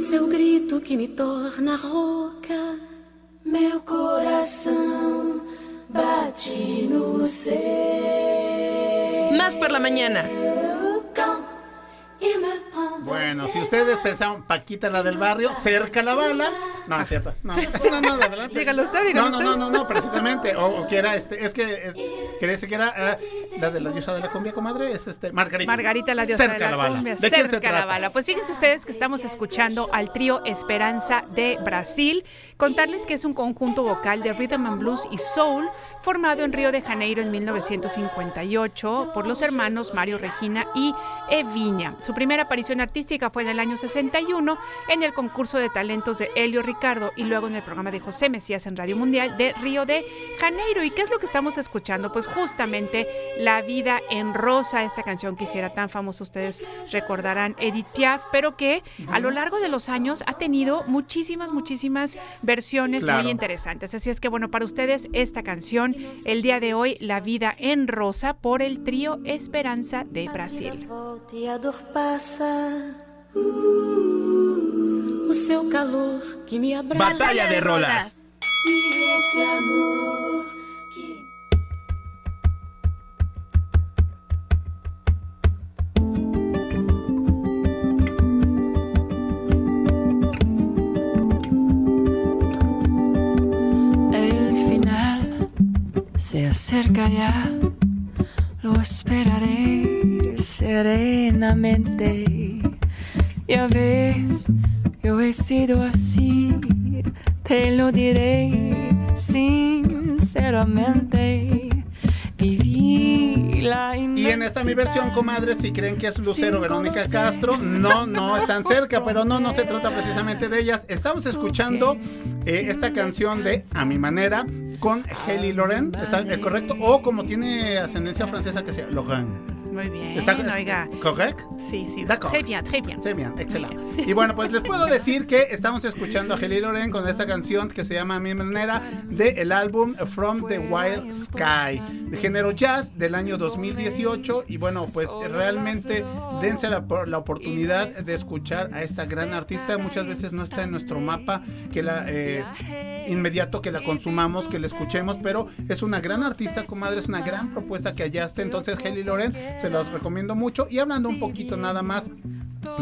seu grito que me torna rouca, meu coração bate no seu Más por la mañana. Bueno, si ustedes pensaron Paquita la del barrio, cerca la bala. No, es cierto. No, no, no, de adelante. Dígalo usted, dígalo no, no, no, no, no, precisamente. O, o que era este, es que es, quería decir que era eh, la de la diosa de la cumbia, comadre, es este, Margarita. Margarita, la diosa cerca de la, bala. cumbia, ¿De quién se cerca la trata? bala. Pues fíjense ustedes que estamos escuchando al trío Esperanza de Brasil. Contarles que es un conjunto vocal de rhythm and blues y soul formado en Río de Janeiro en 1958 por los hermanos Mario Regina y Eviña. Su primera aparición artística fue en el año 61 en el concurso de talentos de Helio Ricardo y luego en el programa de José Mesías en Radio Mundial de Río de Janeiro. ¿Y qué es lo que estamos escuchando? Pues justamente La vida en rosa, esta canción que hiciera tan famosa, ustedes recordarán Edith Piaf, pero que a lo largo de los años ha tenido muchísimas, muchísimas versiones Claro. muy interesantes. Así es que bueno, para ustedes esta canción, el día de hoy, La vida en rosa por el trío Esperanza de Brasil. Passa. Uh, o seu calor que me abraça. Batalla de Rolas. E esse amor que El final se acerca ya, lo esperaré serenamente. Ya ves, yo he sido así, te lo diré sinceramente. Viví la Y en esta mi versión, comadres, si creen que es Lucero Verónica Castro, no, no están cerca, pero no, no se trata precisamente de ellas. Estamos escuchando eh, esta canción de A mi manera con Heli Loren, ¿está eh, correcto? O como tiene ascendencia francesa que sea Loren. Muy bien, ¿Está correcto? Sí, sí. Très bien, très bien. Sí, bien, excelente. Y bueno, pues les puedo decir que estamos escuchando a Heli Loren con esta canción que se llama A mi manera del álbum From the Wild Sky, de género jazz del año 2018. Y bueno, pues realmente dense la, la oportunidad de escuchar a esta gran artista. Muchas veces no está en nuestro mapa que la eh, inmediato que la consumamos, que la escuchemos, pero es una gran artista, comadre, es una gran propuesta que hallaste. Entonces, Heli Loren, se los recomiendo mucho. Y hablando un poquito nada más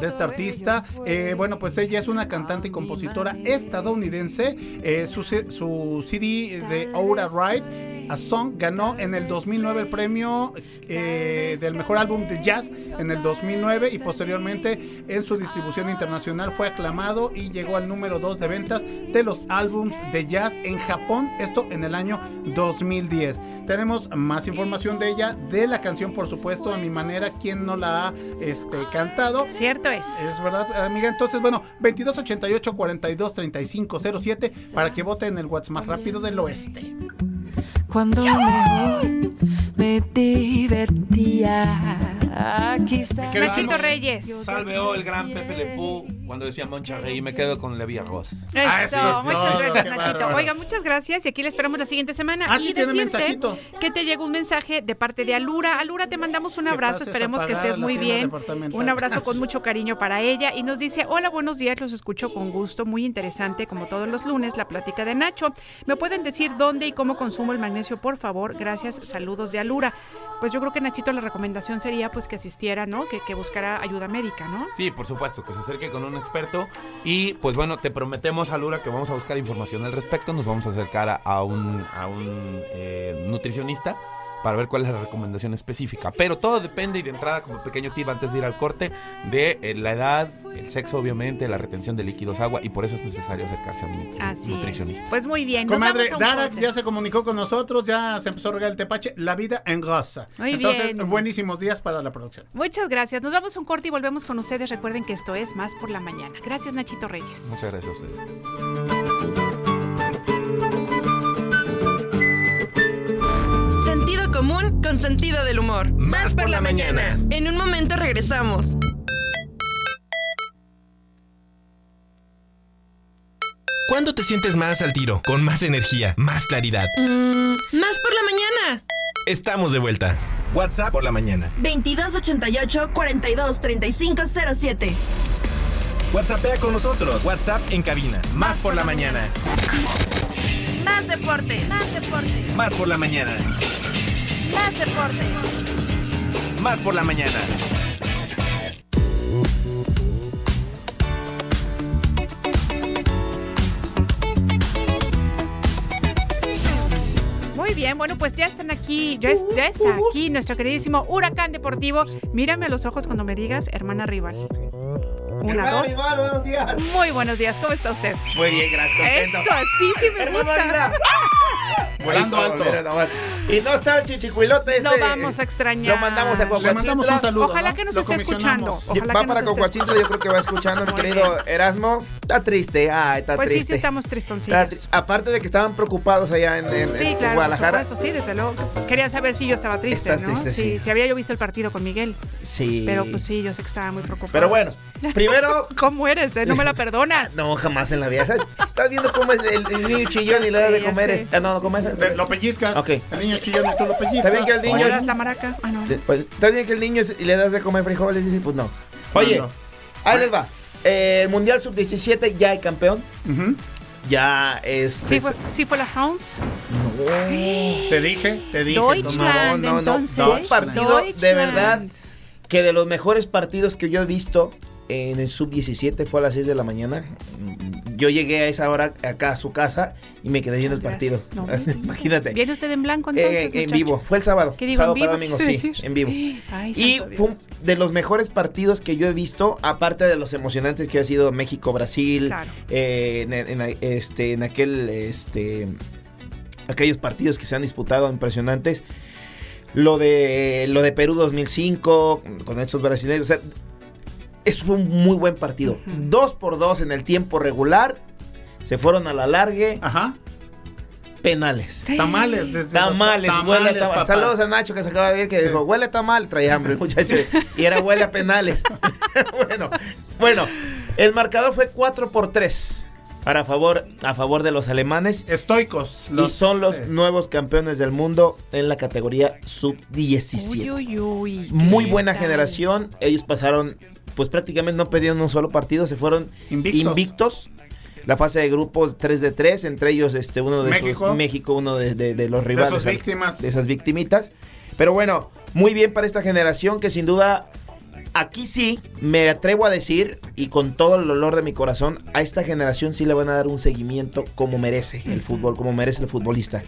de esta artista. Eh, bueno, pues ella es una cantante y compositora estadounidense. Eh, su, su CD de Aura Ride, A Song, ganó en el 2009 el premio eh, del mejor álbum de jazz en el 2009 y posteriormente en su distribución internacional fue aclamado y llegó al número 2 de ventas de los álbums de jazz en Japón, esto en el año 2010. Tenemos más información de ella, de la canción por supuesto, a mi manera, quien no la ha este, cantado. Cierto es. Es verdad, amiga. Entonces, bueno, 2288 42 35 07 para que vote en el WhatsApp más rápido del oeste. Cuando mejor me divertía, quizás. Nachito Reyes. Salveó el gran Pepe Le Pew cuando decía Moncha Rey y me quedo con Levi Arroz. Ah, Eso, eso es muchas gracias, qué Nachito. bárbaro. Oiga, muchas gracias y aquí le esperamos la siguiente semana. Ah, y sí, tiene decirte mensajito. que te llegó un mensaje de parte de Alura. Alura, te mandamos un abrazo, pases a esperemos que estés la muy tienda bien. departamental. Un abrazo con mucho cariño para ella y nos dice, hola, buenos días, los escucho con gusto, muy interesante, como todos los lunes, la plática de Nacho. ¿Me pueden decir dónde y cómo consumo el magnesio, por favor? Gracias, saludos de Alura. Pues yo creo que Nachito la recomendación sería pues que asistiera, ¿no? Que, que buscara ayuda médica, ¿no? Sí, por supuesto, que se acerque con un experto. Y pues bueno, te prometemos, Alura, que vamos a buscar información al respecto. Nos vamos a acercar a, un, a un eh, nutricionista para ver cuál es la recomendación específica. Pero todo depende, y de entrada, como pequeño tip antes de ir al corte, de eh, la edad, el sexo, obviamente, la retención de líquidos, agua, y por eso es necesario acercarse a un nutri- Así nutricionista. es. Pues muy bien. nos Comadre, vamos a un Dara corte. ya se comunicó con nosotros, ya se empezó a regar el tepache. La vida en rosa. Muy Entonces, bien. buenísimos días para la producción. Muchas gracias. Nos vamos a un corte y volvemos con ustedes. Recuerden que esto es Más por la Mañana. Gracias, Nachito Reyes. Muchas gracias a ustedes. Sentido común con sentido del humor. Más por la mañana. En un momento regresamos. ¿Cuándo te sientes más al tiro? Con más energía, más claridad. Mm, más por la mañana. Estamos de vuelta. WhatsApp por la mañana. 2288 42 35 07. WhatsAppea con nosotros. WhatsApp en cabina. Más por la mañana. Más deporte. Más deporte. Más por la mañana. Más deporte. Más por la mañana. Muy bien, bueno, pues ya están aquí, ya, es- ya está aquí nuestro queridísimo Huracán Deportivo. Mírame a los ojos cuando me digas, hermana rival. Una, dos. buenos días. Muy buenos días, ¿cómo está usted? Muy bien, gracias, contento. Eso, sí, sí me Hermano, gusta. Volando alto. mira nomás. Y no está el chichicuilote este. Lo vamos a extrañar. Lo mandamos a Le mandamos un saludo. Ojalá ¿no? que nos Lo esté escuchando. Ojalá va que para Coahuatzintla, yo creo que va escuchando mi querido Erasmo. Está triste, ay, está Pues sí, triste. sí estamos Está tristoncillos. tri- Aparte de que estaban preocupados allá en, en- Sí, en claro, por Guadalajara. supuesto, sí, desde luego. Querían saber si yo estaba triste, Está ¿no? triste, sí. si había yo visto el partido con Miguel. Sí. Pero pues sí, yo sé que estaba muy preocupado. Pero bueno, primero. ¿Cómo eres? eh? No me la perdonas. No, jamás en la vida. ¿sabes? Estás viendo cómo es el, el niño chillón y le da de comer. este- ah, no, sí, ¿cómo sí, es? Te- Lo pellizcas. Ok. El niño chillón y tú lo pellizcas. ¿Saben que el niño ¿Cómo es- la maraca? Ah, no. Sí, pues, está bien que el niño es- y le das de comer frijoles y dice, pues no. Oye, Bueno. ahí les va. Eh, el Mundial Sub-17 ya hay campeón. Ya este. Sí fue, sí fue la France. Te dije, te dije. Deutschland, no, no, no. entonces. Fue un partido de verdad que de los mejores partidos que yo he visto en el Sub-17 fue a las 6 de la mañana. Yo llegué a esa hora acá a su casa y me quedé viendo el partido. No. Imagínate. ¿Viene usted en blanco Eh, entonces? en muchacho? vivo, fue el sábado. ¿Qué digo, sábado en vivo? para domingo, sí, decir? en vivo. Ay, Y fue un- de los mejores partidos que yo he visto, aparte de los emocionantes que ha sido México-Brasil, Claro. eh, en, en- este, en aquel, este, aquellos partidos que se han disputado impresionantes. Lo de, lo de Perú 2005, con estos brasileños, o sea, fue un muy buen partido. Ujú. Dos por dos en el tiempo regular, se fueron a la largue, Ajá. penales. Tamales desde Tamales, los- huele a tamales, tamal. papá. Saludos a Nacho que se acaba de ver que Sí. dijo, huele a tamal, traía hambre el muchacho. y era huele a penales. bueno, bueno, el marcador fue 4 por 3 para favor, a favor de los alemanes. Estoicos. y son los eh, nuevos campeones del mundo en la categoría sub-17. Uy, uy, uy. Muy ¿qué buena tal? generación. Ellos pasaron, pues prácticamente no perdieron un solo partido, se fueron Invictos. invictos. La fase de grupos 3 de 3, entre ellos este uno de México. sus México, uno de, de- de los rivales. esas víctimas. De esas victimitas. Pero bueno, muy bien para esta generación que sin duda Aquí sí, me atrevo a decir, y con todo el dolor de mi corazón, a esta generación sí le van a dar un seguimiento como merece el fútbol, como merece el futbolista.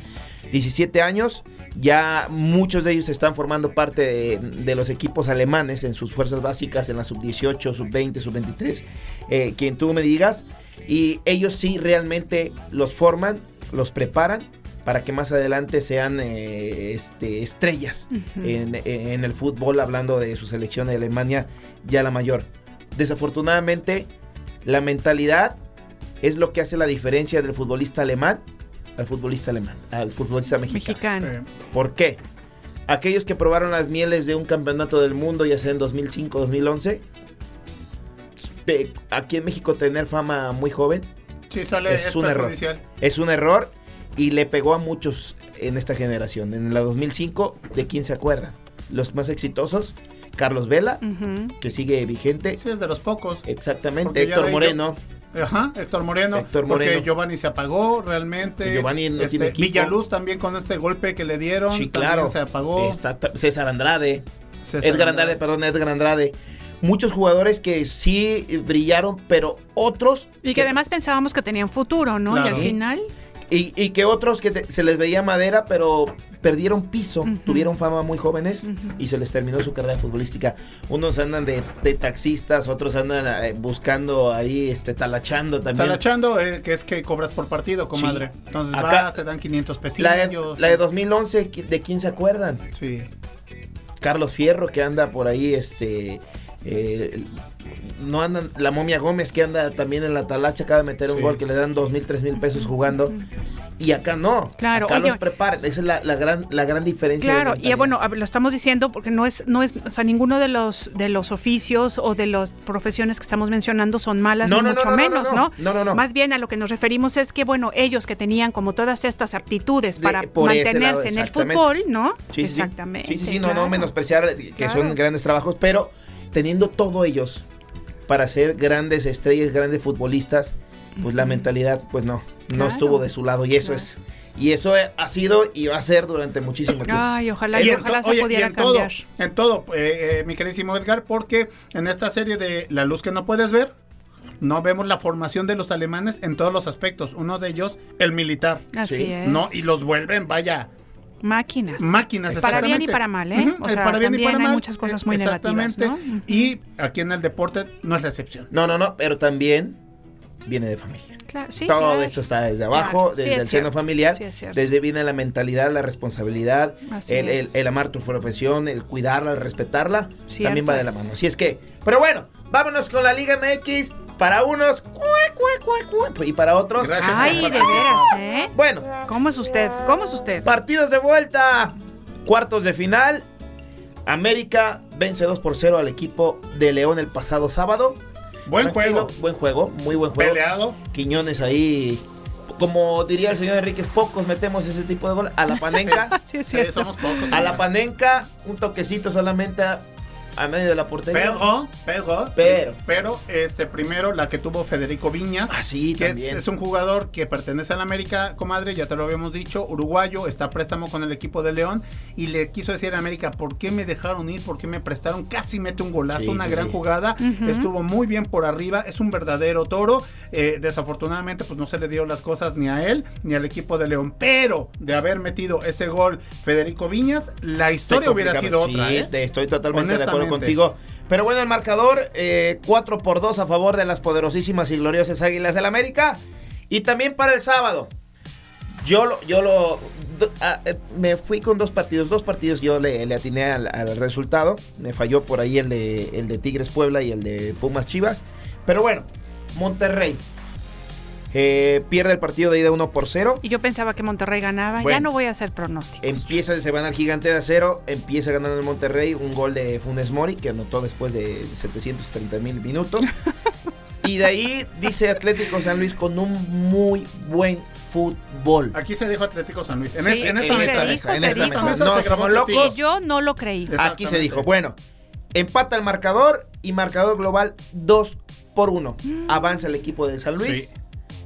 17 años, ya muchos de ellos están formando parte de, de los equipos alemanes en sus fuerzas básicas, en la sub-18, sub-20, sub-23, eh, quien tú me digas, y ellos sí realmente los forman, los preparan para que más adelante sean eh, este, estrellas en, en el fútbol, hablando de su selección de Alemania, ya la mayor. Desafortunadamente, la mentalidad es lo que hace la diferencia del futbolista alemán al futbolista alemán, al futbolista mexicano. Mexicano. ¿Por qué? Aquellos que probaron las mieles de un campeonato del mundo, ya sea en 2005 2011, pe- aquí en México tener fama muy joven Sí, sale, es, es, un error. Es un error y le pegó a muchos en esta generación. En la 2005, ¿de quién se acuerdan? Los más exitosos, Carlos Vela, que sigue vigente. Sí, es de los pocos. Exactamente, Porque Héctor Moreno. Ajá, Héctor Moreno. Héctor Porque Moreno. Giovanni se apagó realmente. Giovanni no Este, tiene equipo. Villaluz también con este golpe que le dieron. Sí, también claro. se apagó. Exacta- César Andrade. César Edgar Andrade, perdón, Edgar Andrade. Muchos jugadores que sí brillaron, pero otros. Y que además pensábamos que tenían futuro, ¿no? Claro. Y al Sí. final, Y, y que otros que te- se les veía madera, pero perdieron piso, tuvieron fama muy jóvenes y se les terminó su carrera futbolística. Unos andan de, de taxistas, otros andan eh, buscando ahí, este, talachando también. Talachando, eh, que es que cobras por partido, comadre. Entonces Acá- vas, te dan 500 La pesillos. de, la de 2011, ¿qui- ¿de quién se acuerdan? Sí. Carlos Fierro que anda por ahí, este... eh, no andan, la momia Gómez que anda también en la talacha, acaba de meter un Sí. gol que le dan dos mil, tres mil pesos jugando. Y acá no. Claro, Acá oye- los preparan. Esa es la, la gran, la gran diferencia. Claro, y bueno, lo estamos diciendo porque no es, no es, o sea, ninguno de los de los oficios o de las profesiones que estamos mencionando son malas, No, ni no, mucho no, no, menos, no, ¿no? no, no, no. Más bien a lo que nos referimos es que, bueno, ellos que tenían como todas estas aptitudes De- para mantenerse lado, en el fútbol, ¿no? Sí, sí, sí. Exactamente. Sí, sí, sí, no, no menospreciar que Claro. son grandes trabajos, pero teniendo todo ellos para ser grandes estrellas, grandes futbolistas, pues la mentalidad, pues no, no estuvo de su lado y eso es. Y eso ha sido y va a ser durante muchísimo tiempo. Ay, ojalá, Y ojalá se oye, y pudiera en todo, cambiar. en todo, eh, eh, mi queridísimo Edgar, porque en esta serie de La luz que no puedes ver, no vemos la formación de los alemanes en todos los aspectos. Uno de ellos, el militar. Así Sí. es. No, y los vuelven, vaya, máquinas. máquinas. Para bien y exactamente. para mal, ¿eh? O el sea, para bien y para hay mal. muchas cosas muy negativas, Exactamente. ¿no? Y aquí en el deporte no es la excepción. No, no, no, pero también viene de familia. Claro, sí, Todo claro. esto está desde abajo, Claro, sí, desde es el seno familiar, sí, es cierto. desde viene la mentalidad, la responsabilidad, el, el- es. el amar tu profesión, el cuidarla, el respetarla, Cierto también va de la mano. Así es que, pero bueno, vámonos con la Liga MX, para unos, cue, cue, cue, cue, y para otros, Gracias. Ay, de veras, ¿eh? bueno, ¿Cómo es usted? ¿Cómo es usted? partidos de vuelta, cuartos de final, América vence 2 por 0 al equipo de León el pasado sábado. Buen Tranquilo, juego. Buen juego, muy buen juego. Peleado. Quiñones ahí, como diría el señor Enríquez, pocos metemos ese tipo de gol. A la panenca, Sí, Sí, somos pocos. a la panenca, un toquecito solamente a, medio de la portería. Pero, pero, Pero. pero, este, primero la que tuvo Federico Viñas. Ah, sí, que es, también. es un jugador que pertenece a la América, comadre, ya te lo habíamos dicho, uruguayo, está a préstamo con el equipo de León y le quiso decir a América, ¿por qué me dejaron ir? ¿Por qué me prestaron? Casi mete un golazo, Sí, una sí, gran sí. jugada, estuvo muy bien por arriba, es un verdadero toro, Eh, desafortunadamente pues no se le dio las cosas ni a él ni al equipo de León, pero de haber metido ese gol Federico Viñas, la historia hubiera sido otra. Sí, ¿eh? te- estoy totalmente de acuerdo Contigo. Pero bueno, el marcador, eh, 4 por 2 a favor de las poderosísimas y gloriosas Águilas del América. Y también para el sábado. Yo lo, yo lo, do- ah, eh, me fui con dos partidos, dos partidos yo le, le atiné al, al resultado. Me falló por ahí el de, el de Tigres Puebla y el de Pumas Chivas. Pero bueno, Monterrey eh, pierde el partido de ida 1 por 0. Y yo pensaba que Monterrey ganaba. Ya no voy a hacer pronósticos. Empieza, se van al gigante de acero, empieza ganando el Monterrey, un gol de Funes Mori, que anotó después de 730 mil minutos. y de ahí dice Atlético San Luis con un muy buen fútbol. Aquí se dijo Atlético San Luis. En, Sí, es- en en esa se mesa. dijo, en dijo. mesa. Esa No somos testigo. locos. Y yo no lo creí. Aquí se dijo, bueno, empata el marcador y marcador global 2 por 1. Avanza el equipo de San Luis. Sí.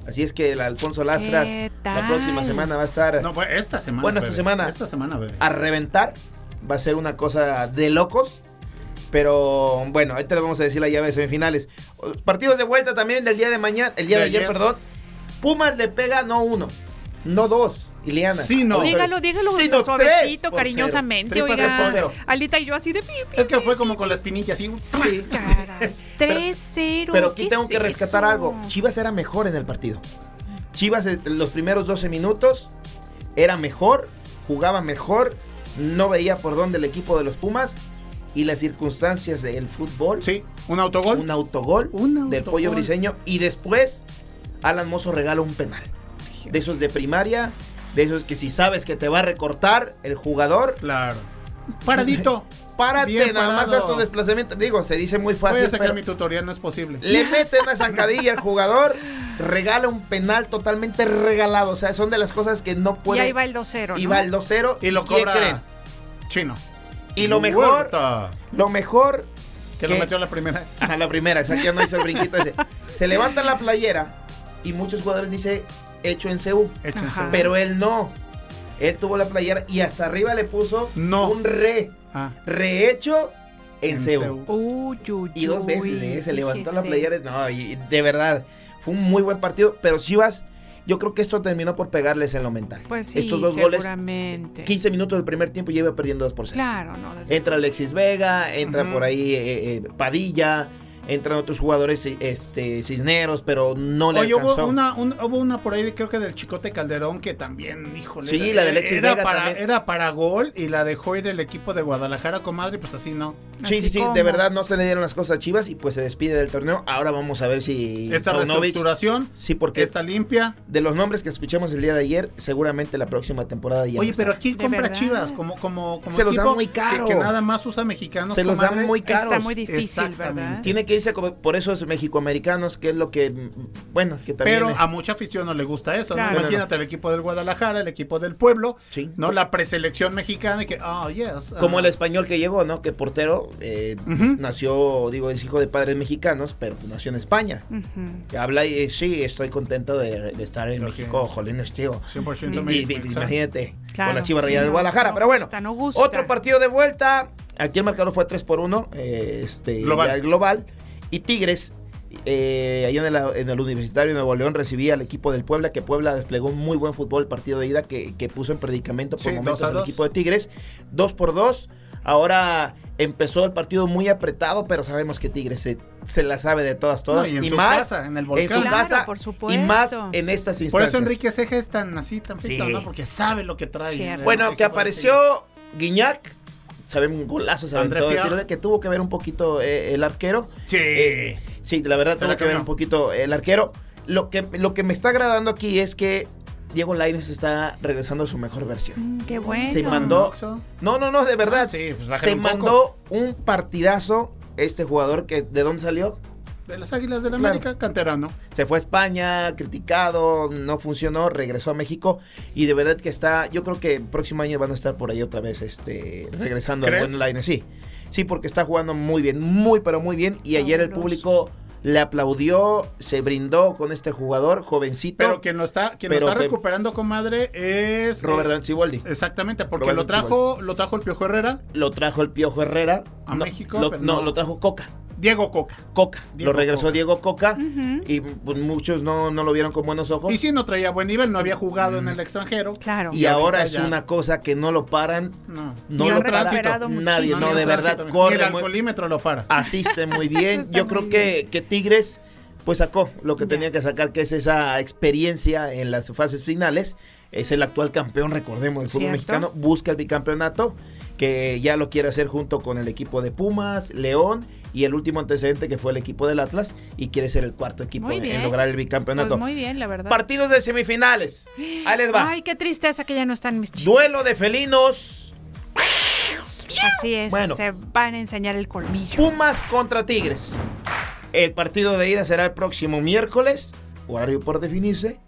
Así es que el Alfonso Lastras ¿Qué la próxima semana va a estar No, pues, esta semana. Bueno, esta bebé. semana. Esta semana, bebé. a reventar. Va a ser una cosa de locos. Pero bueno, ahorita les vamos a decir la llave de semifinales. Partidos de vuelta también del día de mañana, el día de, De ayer, ayer. perdón. Pumas le pega no uno, no dos. Ileana. Sí, no. Dígalo, dígalo Sí, no, tres suavecito, cariñosamente. Oiga. Alita y yo así de pi, pi, Es que fue como con la espinilla así. Sí. caray. 3-0. Pero aquí ¿qué tengo es que rescatar eso? algo. Chivas era mejor en el partido. Chivas en los primeros 12 minutos era mejor, jugaba mejor, no veía por dónde el equipo de los Pumas y las circunstancias del fútbol. Sí, un autogol. Un autogol Un del autogol. pollo briseño y después Alan Mozo regala un penal. De esos de primaria, de esos que si sabes que te va a recortar el jugador, Claro. Paradito. párate, Bien nada más haz tu desplazamiento. Digo, se dice muy Voy fácil, a sacar pero mi tutorial, no es posible. le mete una zancadilla al jugador, regala un penal totalmente regalado. O sea, son de las cosas que no Y puede. ahí va el 2-0. y ¿no? va el 2-0. Y lo ¿quién cobra creen? Chino. Y lo mejor, Huerta, lo mejor que lo metió a la primera. A la primera, que no hizo el brinquito ese. Se levanta la playera y muchos jugadores dice hecho en CU. Échense. Ajá. Pero él no. Él tuvo la playera y hasta arriba le puso No. un re. Ah, Rehecho en, en CU. CU. Uy, uy, Y dos veces uy, eh, se levantó la playera. No, y de verdad, fue un muy buen partido. Pero Chivas, yo creo que esto terminó por pegarles en lo mental. Pues sí, Estos dos goles, seguramente. 15 minutos del primer tiempo, ya iba perdiendo 2 por 0. Claro, no. Entra Alexis Vega, entra por ahí eh, eh, Padilla, entran otros jugadores este, cisneros, pero no le Oye, alcanzó. hubo una, un- hubo una por ahí, de- creo que del Chicote Calderón, que también, híjole. Sí, era- la de Alexis era Vega para, también. Era para gol y la dejó ir el equipo de Guadalajara, comadre, pues así no. Sí, Así sí, sí, como. de verdad no se le dieron las cosas a Chivas y pues se despide del torneo. Ahora vamos a ver si Esta Paunovic- reestructuración Sí, porque está limpia. de los nombres que escuchamos el día de ayer, seguramente la próxima temporada ya Oye, no pero ¿De compra verdad? Chivas como, como, como Se los equipo muy caro. Que, que nada más usa mexicanos. se los dan comadre. muy caros. Está muy difícil, Exactamente. ¿verdad? Tiene que irse como por esos mexicoamericanos, que es lo que bueno, que también Pero a mucha afición no le gusta eso, Claro. ¿no? Imagínate el equipo del Guadalajara, el equipo del pueblo, Sí. ¿no? La preselección mexicana y que, oh, yes. como ah. el español que llegó, ¿no? Que portero eh, pues, nació, digo, es hijo de padres mexicanos, pero pues, nació en España. Que habla y eh, sí, estoy contento de, de estar en México, que- jolín, tío. 100% Y- imagínate, Claro, con la Chivas sí, Rayadas de no, Guadalajara. no pero bueno, gusta, no gusta. otro partido de vuelta. Aquí el marcador fue 3 por 1, eh, este, global. Y Tigres, eh, allá en el, en el Universitario de Nuevo León, recibía al equipo del Puebla, que Puebla desplegó un muy buen fútbol el partido de ida, que, que puso en predicamento por Sí, momentos dos al dos. equipo de Tigres. 2 por 2. Ahora empezó el partido muy apretado, pero sabemos que Tigres se, se la sabe de todas, todas. No, y en su más casa, en el en volcán. su Claro, casa por y supuesto. más en estas instancias. Por eso Enrique Ceja es tan así, tan Sí. ¿no? Porque sabe lo que trae. Cierto. Bueno, que apareció Guiñac, saben, un golazo, se André aventó de Pierre. tiro, que tuvo que ver un poquito eh, el arquero. Sí. Eh, sí, la verdad Se tuvo la que ver un poquito el arquero. Lo que, lo que me está agradando aquí es que Diego Lainez está regresando a su mejor versión. Mm, Qué bueno. Se mandó. No, no, no, de verdad. Ah, sí, pues se un poco. mandó un partidazo este jugador que de dónde salió. De las Águilas del Claro. América, canterano. Se fue a España, criticado, no funcionó, regresó a México y de verdad que está, yo creo que el próximo año van a estar por ahí otra vez este regresando al buen line, sí. Sí, porque está jugando muy bien, muy pero muy bien y ayer el público le aplaudió, se brindó con este jugador jovencito, Pero quien lo está, quien lo está recuperando, comadre, es. Robert eh, Danziboldi. Exactamente, porque lo trajo, lo trajo el Piojo Herrera, Lo trajo el Piojo Herrera A No, México, lo- pero no, no. lo trajo Coca. Diego Coca. Coca. Diego lo regresó Coca. Diego Coca y pues, muchos no, no lo vieron con buenos ojos. Y sí, no traía buen nivel, no había jugado en el extranjero. Claro. Y Y ahora es ya- una cosa que no lo paran. No, No lo para nadie, no, ni de verdad, corre el muy- alcoholímetro lo para. asiste muy bien. Yo muy creo bien. que, que Tigres pues sacó lo que tenía que sacar, que es esa experiencia en las fases finales. Es el actual campeón, recordemos, del fútbol mexicano. Busca el bicampeonato, que ya lo quiere hacer junto con el equipo de Pumas, León y el último antecedente que fue el equipo del Atlas. Y quiere ser el cuarto equipo en, lograr el Pues bicampeonato. muy bien, la verdad. Partidos de semifinales. Ahí les va. Ay, qué tristeza que ya no están mis chicos. Duelo de felinos. Así es, Bueno. se van a enseñar el colmillo. Pumas contra Tigres. El partido de ida será el próximo miércoles, horario por definirse.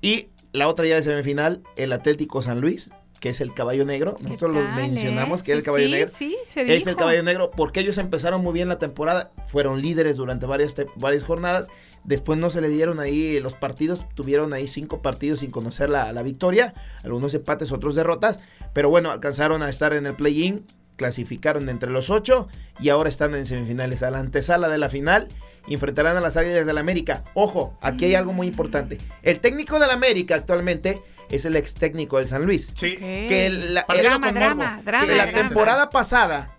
Y la otra llave semifinal, el Atlético San Luis, que es el caballo negro. ¿Qué Nosotros lo tal, mencionamos eh? que es el caballo sí, negro. Sí, se Es el caballo negro porque ellos empezaron muy bien la temporada, fueron líderes durante varias, varias jornadas, después no se le dieron ahí los partidos, tuvieron ahí cinco partidos sin conocer la, la victoria, algunos empates, otros derrotas, pero bueno, alcanzaron a estar en el play-in clasificaron entre los ocho y ahora están en semifinales. A la antesala de la final enfrentarán a las Águilas del América. Ojo, aquí hay algo muy importante. El técnico del América actualmente es el ex técnico del San Luis. Sí. Que la, Partido Drama, con drama, morbo. drama, que la drama. temporada pasada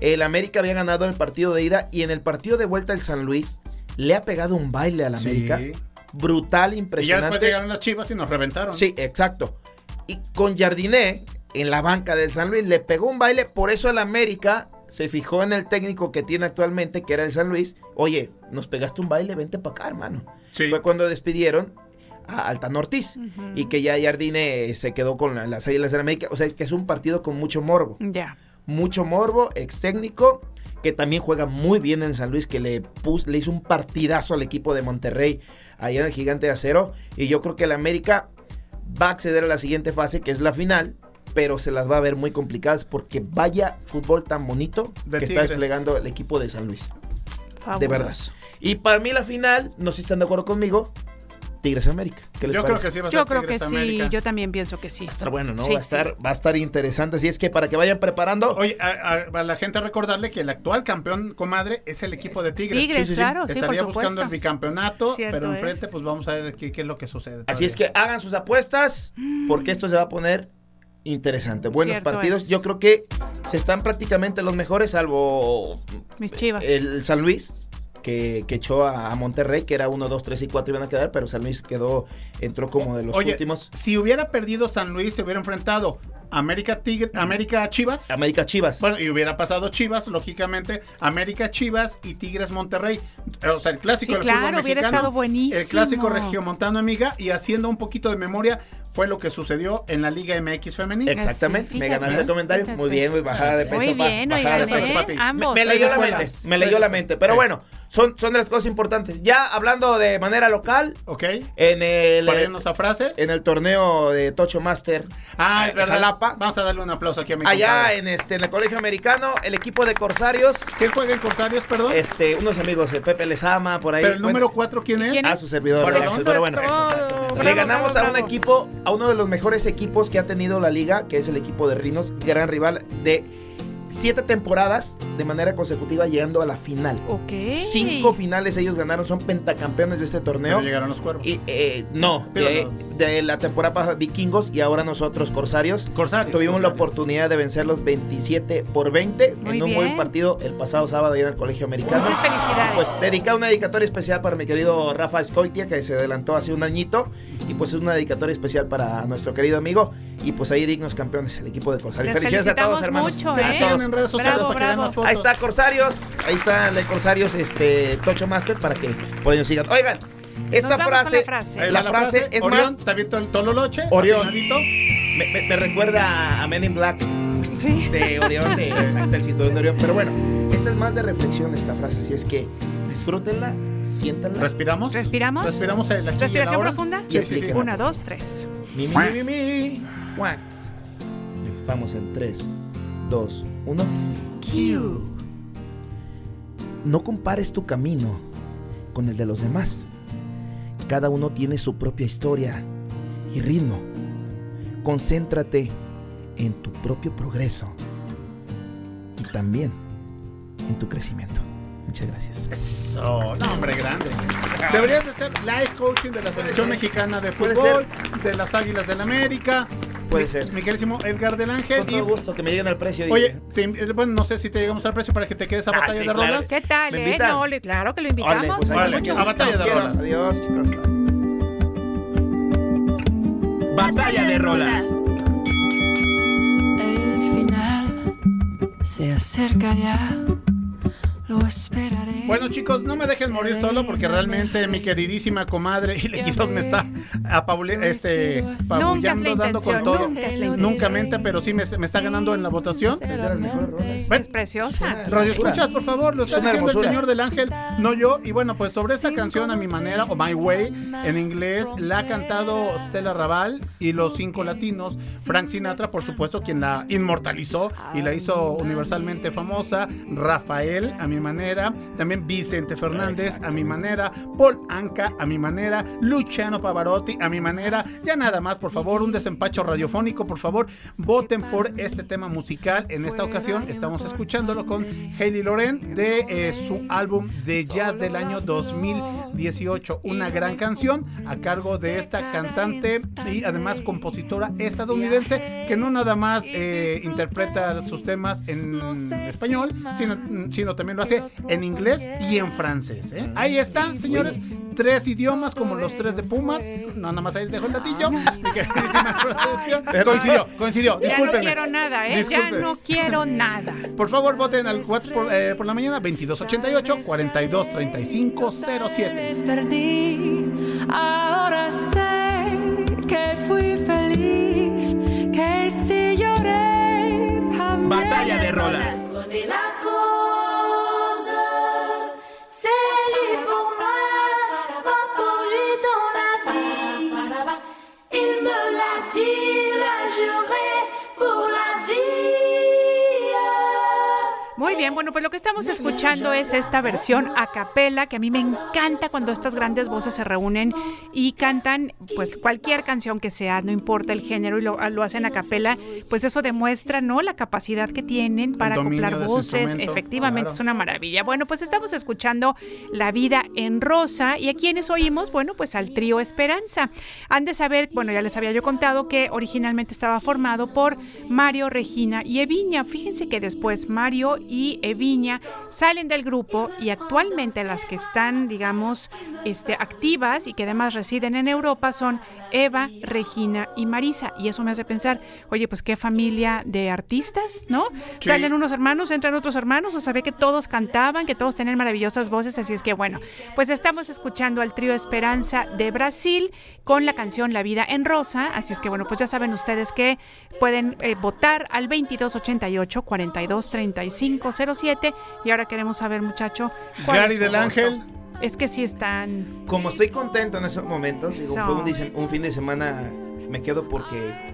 el América había ganado el partido de ida y en el partido de vuelta el San Luis le ha pegado un baile al Sí. América. Brutal, Y ya después impresionante. llegaron las chivas y nos reventaron. Sí, exacto. Y con Jardiné en la banca del San Luis le pegó un baile, por eso el América se fijó en el técnico que tiene actualmente, que era el San Luis. Oye, nos pegaste un baile, vente para acá, hermano. Sí. Fue cuando despidieron a Altan Ortiz y que ya Jardine se quedó con la- las Águilas del América. O sea, que es un partido con mucho morbo. Ya. Mucho morbo, ex técnico, que también juega muy bien en San Luis, que le, pus- le hizo un partidazo al equipo de Monterrey allá en el Gigante de Acero. Y yo creo que el América va a acceder a la siguiente fase, que es la final, pero se las va a ver muy complicadas porque vaya fútbol tan bonito De que Tigres. está desplegando el equipo de San Luis. Fabuloso. De verdad. Y para mí la final, no sé si están de acuerdo conmigo, Tigres América. ¿Qué les Yo creo que sí va a ser Yo creo que Tigres sí, América. yo también pienso que sí. Va a estar bueno, ¿no? Sí, va, a sí. estar, va a estar interesante. Así es que para que vayan preparando. Oye, a, a- a la gente recordarle que el actual campeón, comadre, es el equipo de Tigres. Tigres, claro, sí, por Estaría buscando supuesto. el bicampeonato, Cierto pero enfrente, es. pues vamos a ver qué, qué es lo que sucede. Así es que hagan sus apuestas porque esto se va a poner interesante. Buenos Cierto partidos. es. Yo creo que se están prácticamente los mejores, salvo Mis chivas. el San Luis. Que, que echó a, a Monterrey, que era 1, 2, 3 y 4 iban a quedar, pero San Luis quedó, entró como de los Oye, últimos. si hubiera perdido San Luis, se hubiera enfrentado América Tigre, América Chivas. América Chivas. Bueno, y hubiera pasado Chivas, lógicamente, América Chivas y Tigres Monterrey. O sea, el clásico Sí, del claro, fútbol hubiera mexicano. estado buenísimo. El clásico regiomontano, amiga, y haciendo un poquito de memoria, fue lo que sucedió en la Liga MX femenil. Exactamente, me ganaste el comentario. Muy bien, muy bajada de pecho. Muy pa, bien, bajada oigan, de pecho. ¿eh? papi. Ambos. Me, me leyó la mente, me leyó la mente. Pero Sí. bueno, son, son de las cosas importantes. Ya hablando de manera local, ¿Ok? en el, Para irnos a frase. en el torneo de Tocho Master Ah, es eh, verdad. Jalapa. Vamos a darle un aplauso aquí a mi Allá compadre. en este en el colegio americano, el equipo de Corsarios, ¿Quién juega en Corsarios, perdón? este, unos amigos de Pepe Lezama por ahí. Pero el bueno, número 4, ¿quién es? ¿Quién a su servidor, Bueno, Ángel, eso pero es bueno. todo. Le Bravo, ganamos bravo, a un bravo. equipo, a uno de los mejores equipos que ha tenido la liga, que es el equipo de Rinos, gran rival de siete temporadas de manera consecutiva llegando a la final. Ok. Cinco finales ellos ganaron, son pentacampeones de este torneo. Pero llegaron los cuervos. Y, eh, no, Pero de, los- de la temporada pasada Vikingos y ahora nosotros Corsarios. Corsarios. Tuvimos la oportunidad de vencer los 27 por 20 Muy en un bien. buen partido el pasado sábado en el Colegio Americano. Muchas felicidades. Pues dedicar una dedicatoria especial para mi querido Rafa Escoitia, que se adelantó hace un añito. Y pues es una dedicatoria especial para nuestro querido amigo. Y pues ahí dignos campeones, el equipo de Corsarios. Les Felicidades a todos, hermanos. mucho, A ¿eh? sigan todos. En redes sociales Bravo, para que vean bravo. las fotos. Ahí está Corsarios, ahí está el de Corsarios, este Tocho Master para que por ahí nos sigan. Oigan, esta frase, la frase. La va frase es Orión, más, ¿te aviento el tololoche? Orión. me, me- me recuerda a Men in Black Sí. de Orión, de exacto, el cinturón de Orión. Pero bueno, esta es más de reflexión esta frase, así es que disfrútenla, siéntanla. ¿Respiramos? ¿Respiramos? Respiramos la Respiración la profunda. Sí, sí, sí. Una, dos, tres. Mi, mi, mi, mi. Estamos en 3, 2, 1. No compares tu camino con el de los demás. Cada uno tiene su propia historia y ritmo. Concéntrate en tu propio progreso y también en tu crecimiento. Muchas gracias. Eso, no, hombre, grande. Deberías de ser life coaching de la selección mexicana de fútbol, de las Águilas del América. Puede ser. Mi querísimo Edgar del Ángel. Con Y, todo gusto que me lleguen al precio. oye, te- bueno, no sé si te llegamos al precio para que te quedes a Ah, batalla sí, de claro. rolas. ¿Qué tal, ¿Me eh? No, le- claro que lo invitamos. pues mucho a gusto. batalla de rolas. Adiós, chicos. Batalla de rolas. El final se acerca ya, lo esperaré. Bueno, chicos, no me dejen morir solo porque realmente mi queridísima comadre Ilequitos me está este, Nunca es apabullando, la dando con todo. nunca es la Nunca mente, pero sí me, me está ganando en la votación. Es preciosa. Radio escuchas, por favor, lo está diciendo el señor del ángel, no yo. Y bueno, pues sobre esta canción a mi manera, o My Way, en inglés, la ha cantado Stella Raval y los cinco latinos. Frank Sinatra, por supuesto, quien la inmortalizó y la hizo universalmente famosa. Rafael, a mi manera. También Vicente Fernández, a mi manera. Paul Anka, a mi manera. Luciano Pavarotti. A mi manera. Ya nada más, por favor, un desempacho radiofónico, por favor, voten por este tema musical. En esta ocasión estamos escuchándolo con Hayley Loren de eh, su álbum de jazz del año 2018. Una gran canción a cargo de esta cantante y además compositora estadounidense que no nada más eh, interpreta sus temas en español, sino, sino también lo hace en inglés y en francés. ¿eh? Ahí está, señores. Tres idiomas como los tres de Pumas. No, nada más ahí dejo el producción. Coincidió, coincidió. Ya no quiero nada, ¿eh? Ya Disculpen. no quiero nada. Por favor, voten al WhatsApp por, eh, por la mañana 2288 4235 07. perdí. Ahora sé que fui feliz, que si lloré también. Batalla de rolas. Bien, bueno, pues lo que estamos escuchando es esta versión a capela que a mí me encanta cuando estas grandes voces se reúnen y cantan pues cualquier canción que sea, no importa el género y lo, lo hacen a capela, pues eso demuestra, ¿no? La capacidad que tienen para acoplar voces, efectivamente claro. es una maravilla. Bueno, pues estamos escuchando La vida en rosa y a quienes oímos, bueno, pues al trío Esperanza. Han de saber, bueno, ya les había yo contado que originalmente estaba formado por Mario, Regina y Eviña. Fíjense que después Mario y Eviña salen del grupo y actualmente las que están, digamos, este, activas y que además residen en Europa son Eva, Regina y Marisa. Y eso me hace pensar, oye, pues qué familia de artistas, ¿no? Sí. Salen unos hermanos, entran otros hermanos, o sabía que todos cantaban, que todos tenían maravillosas voces, así es que bueno, pues estamos escuchando al trío Esperanza de Brasil con la canción La vida en rosa, así es que bueno, pues ya saben ustedes que pueden eh, votar al 2288 4235 07 y ahora queremos saber, muchacho, cuál Gary es del voto. Ángel. Es que sí están Como estoy contento en esos momentos, digo, fue un, fin de semana, me quedo porque...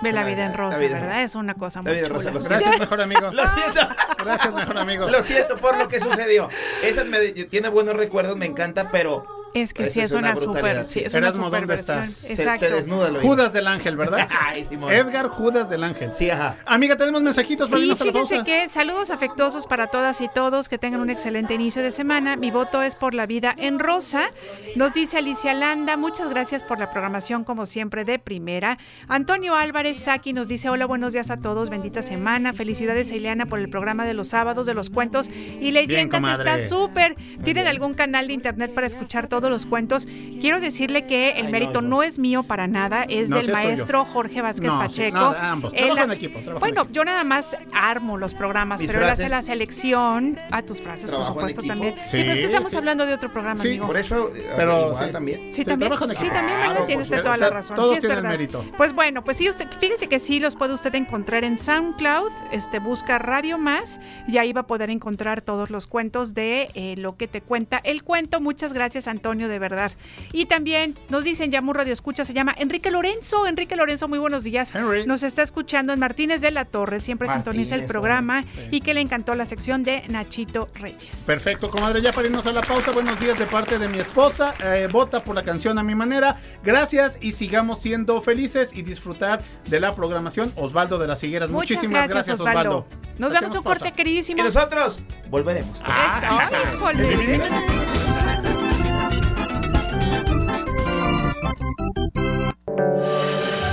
de la vida en La rosa, vida en ¿verdad? rosa. Es una cosa La muy vida rosa, siento. Gracias, mejor amigo. Lo siento, Gracias, mejor amigo. lo siento por lo que sucedió. Esa me, tiene buenos recuerdos, me encanta, pero Es que sí es una super, sí, es Erasmo, super ¿dónde versión. estás? se Exacto. te desnuda. Judas del Ángel, ¿verdad? Ay. Edgar Judas del Ángel. Sí, ajá. Amiga, tenemos mensajitos para Sí, irnos a la fíjense pausa. que saludos afectuosos para todas y todos, que tengan un excelente inicio de semana. Mi voto es por la vida en rosa. Nos dice Alicia Landa, muchas gracias por la programación como siempre de primera. Antonio Álvarez Saki nos dice, hola, buenos días a todos, bendita semana. Felicidades a Ileana por el programa de los sábados de los cuentos. Y Leyendas comadre. está súper. ¿Tienen algún canal de internet para escuchar todos los cuentos? Quiero decirle que el Ay, mérito no. no es mío para nada, es No, del maestro Jorge Vázquez sí, Pacheco. no, ambos. Él- Trabajo en equipo, en bueno, equipo. yo nada más armo los programas, Mis pero él hace frases. la selección a tus frases, Trabajo por supuesto, también. Sí, Sí, pero es que estamos sí. hablando de otro programa, Sí, amigo. Por eso, eh, Pero igual sí. también. Sí, también, trabajo en sí, también, ¿verdad? Claro, tiene usted toda O sea, la razón. todos sí, es verdad. mérito. Pues bueno, pues sí, usted, fíjese que sí los puede usted encontrar en SoundCloud, este, busca Radio Más y ahí va a poder encontrar todos los cuentos de eh, lo que te cuenta el cuento. Muchas gracias, Antonio, de verdad. Y también nos dicen, ya un radio escucha, se llama Enrique Lorenzo. Enrique Lorenzo, muy buenos días. Henry. Nos está escuchando en Martínez de la Torre, siempre sintoniza el programa sí. y que le encantó la sección de Nachito Reyes. Perfecto, comadre. Ya para irnos a la pausa, buenos días de parte de mi esposa. Eh, vota por la canción a mi manera. Gracias y sigamos siendo felices y disfrutar de la programación. Osvaldo de las Higueras. Muchas Muchísimas gracias, gracias, Osvaldo. Nos Hacemos a un corte, queridísimo. Y nosotros volveremos. Eso,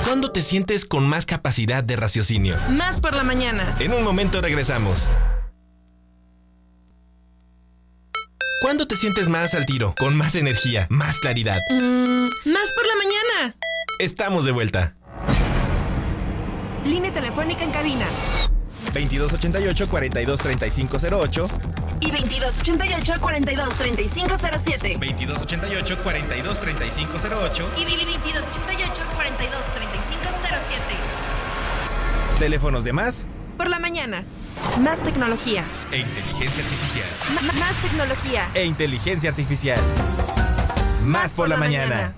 ¿Cuándo te sientes con más capacidad de raciocinio? Más por la mañana. En un momento regresamos. ¿Cuándo te sientes más al tiro, con más energía, más claridad? Mm, más por la mañana. Estamos de vuelta. Línea telefónica en cabina. 2288-423508. Y 2288 423507. 2288-423508. Y 2288 423507. Teléfonos de más Por la mañana. Más tecnología. e inteligencia artificial. M- más tecnología. E inteligencia artificial. Más, por, la, mañana.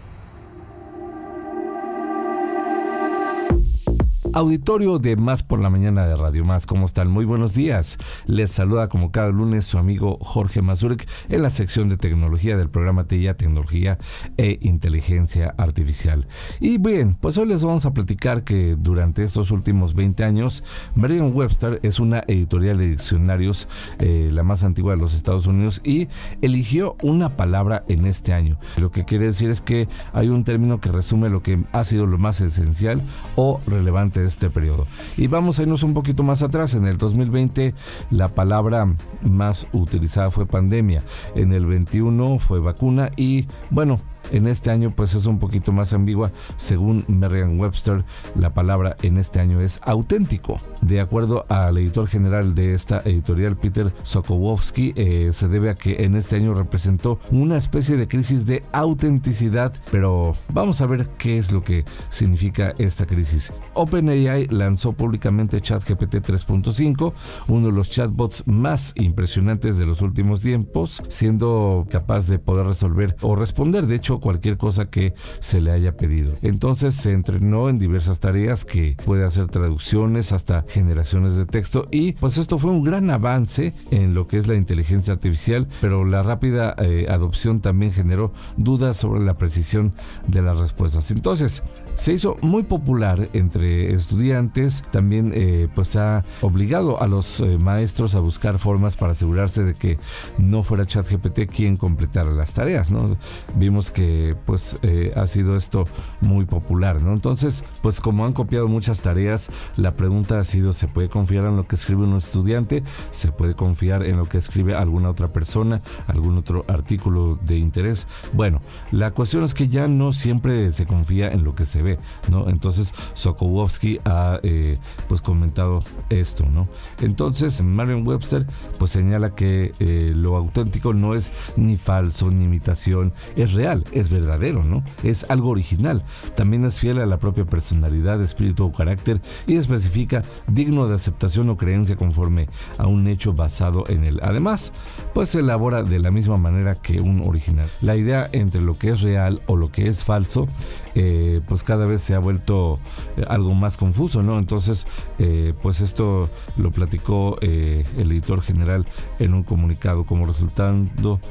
Auditorio de Más por la Mañana de Radio Más, ¿cómo están? Muy buenos días. Les saluda como cada lunes su amigo Jorge Mazurek en la sección de tecnología del programa TIA Tecnología e Inteligencia Artificial. Y bien, pues hoy les vamos a platicar que durante estos últimos 20 años, Merriam-Webster es una editorial de diccionarios, eh, la más antigua de los Estados Unidos, y eligió una palabra en este año. Lo que quiere decir es que hay un término que resume lo que ha sido lo más esencial o relevante este periodo. Y vamos a irnos un poquito más atrás. En el 2020 la palabra más utilizada fue pandemia. En el 21 fue vacuna y bueno, en este año pues es un poquito más ambigua. Según Merriam-Webster, la palabra en este año es auténtico. De acuerdo al editor general de esta editorial, Peter Sokolowski, eh, se debe a que en este año representó una especie de crisis de autenticidad, pero vamos a ver qué es lo que significa esta crisis. OpenAI lanzó públicamente ChatGPT 3.5, uno de los chatbots más impresionantes de los últimos tiempos, siendo capaz de poder resolver o responder, de hecho, cualquier cosa que se le haya pedido. Entonces se entrenó en diversas tareas que puede hacer traducciones hasta generaciones de texto y pues esto fue un gran avance en lo que es la inteligencia artificial, pero la rápida eh, adopción también generó dudas sobre la precisión de las respuestas. Entonces se hizo muy popular entre estudiantes, también eh, pues ha obligado a los eh, maestros a buscar formas para asegurarse de que no fuera ChatGPT quien completara las tareas, ¿no? Vimos que pues eh, ha sido esto muy popular, ¿no? Entonces, pues como han copiado muchas tareas, la pregunta ha sido, ¿se puede confiar en lo que escribe un estudiante? ¿Se puede confiar en lo que escribe alguna otra persona? ¿Algún otro artículo de interés? Bueno, la cuestión es que ya no siempre se confía en lo que se ve, ¿no? Entonces, Sokolowski ha eh, pues comentado esto, ¿no? Entonces, Marion Webster pues señala que eh, lo auténtico no es ni falso ni imitación, es real, es verdadero, ¿no? Es algo original. También es fiel a la propia personalidad, espíritu o carácter y especifica digno de aceptación o creencia conforme a un hecho basado en él. Además, pues se elabora de la misma manera que un original. La idea entre lo que es real o lo que es falso, eh, pues cada vez se ha vuelto eh, algo más confuso, ¿no? Entonces, eh, pues esto lo platicó eh, el editor general en un comunicado como resultando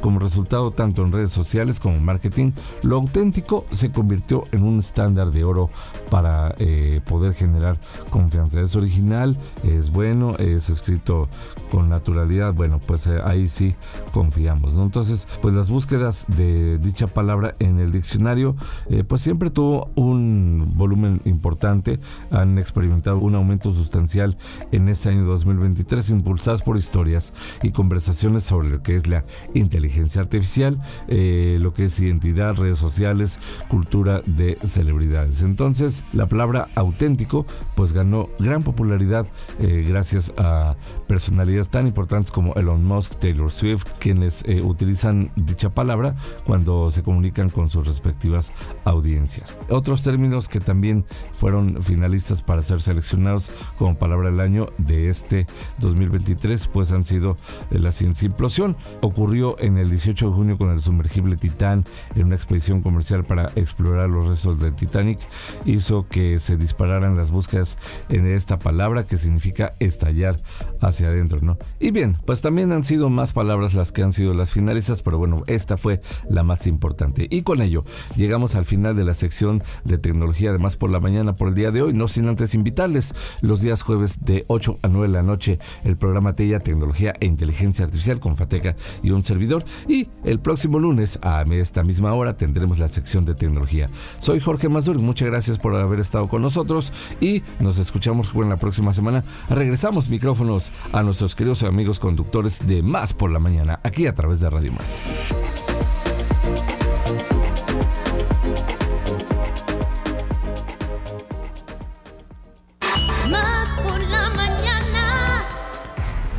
como resultado tanto en redes sociales como en marketing, lo auténtico se convirtió en un estándar de oro para eh, poder generar confianza. Es original, es bueno, es escrito con naturalidad, bueno, pues eh, ahí sí confiamos. Entonces, pues las búsquedas de dicha palabra en el diccionario, eh, pues siempre tuvo un volumen importante, han experimentado un aumento sustancial en este año 2023, impulsadas por historias y conversaciones sobre lo que es la inteligencia artificial, eh, lo que es identidad, redes sociales, cultura de celebridades. Entonces, la palabra auténtico, pues ganó gran popularidad eh, gracias a personalidades tan importantes como Elon Musk, Taylor Swift, quienes eh, utilizan dicha palabra cuando se comunican con sus respectivas audiencias. Otros términos que también fueron finalistas para ser seleccionados como palabra del año de este 2023, pues han sido la ciencia implosión. Ocurrió en el 18 de junio con el sumergible Titán en una expedición comercial para explorar los restos del Titanic hizo que se dispararan las búsquedas en esta palabra que significa estallar hacia adentro, ¿no? Y bien, pues también han sido más palabras las que han sido las finalistas, pero bueno, esta fue la más importante. Y con ello llegamos al final de la sección de tecnología, además por la mañana, por el día de hoy, no sin antes invitarles los días jueves de 8 a 9 de la noche el programa TEIA Tecnología e Inteligencia Artificial con Fateca y un servidor. Y el próximo lunes a esta misma hora tendremos la sección de tecnología. Soy Jorge Mazur, muchas gracias por haber estado con nosotros y nos escuchamos en la próxima semana. Regresamos micrófonos a nuestros queridos amigos conductores de Más por la Mañana, aquí a través de Radio Más.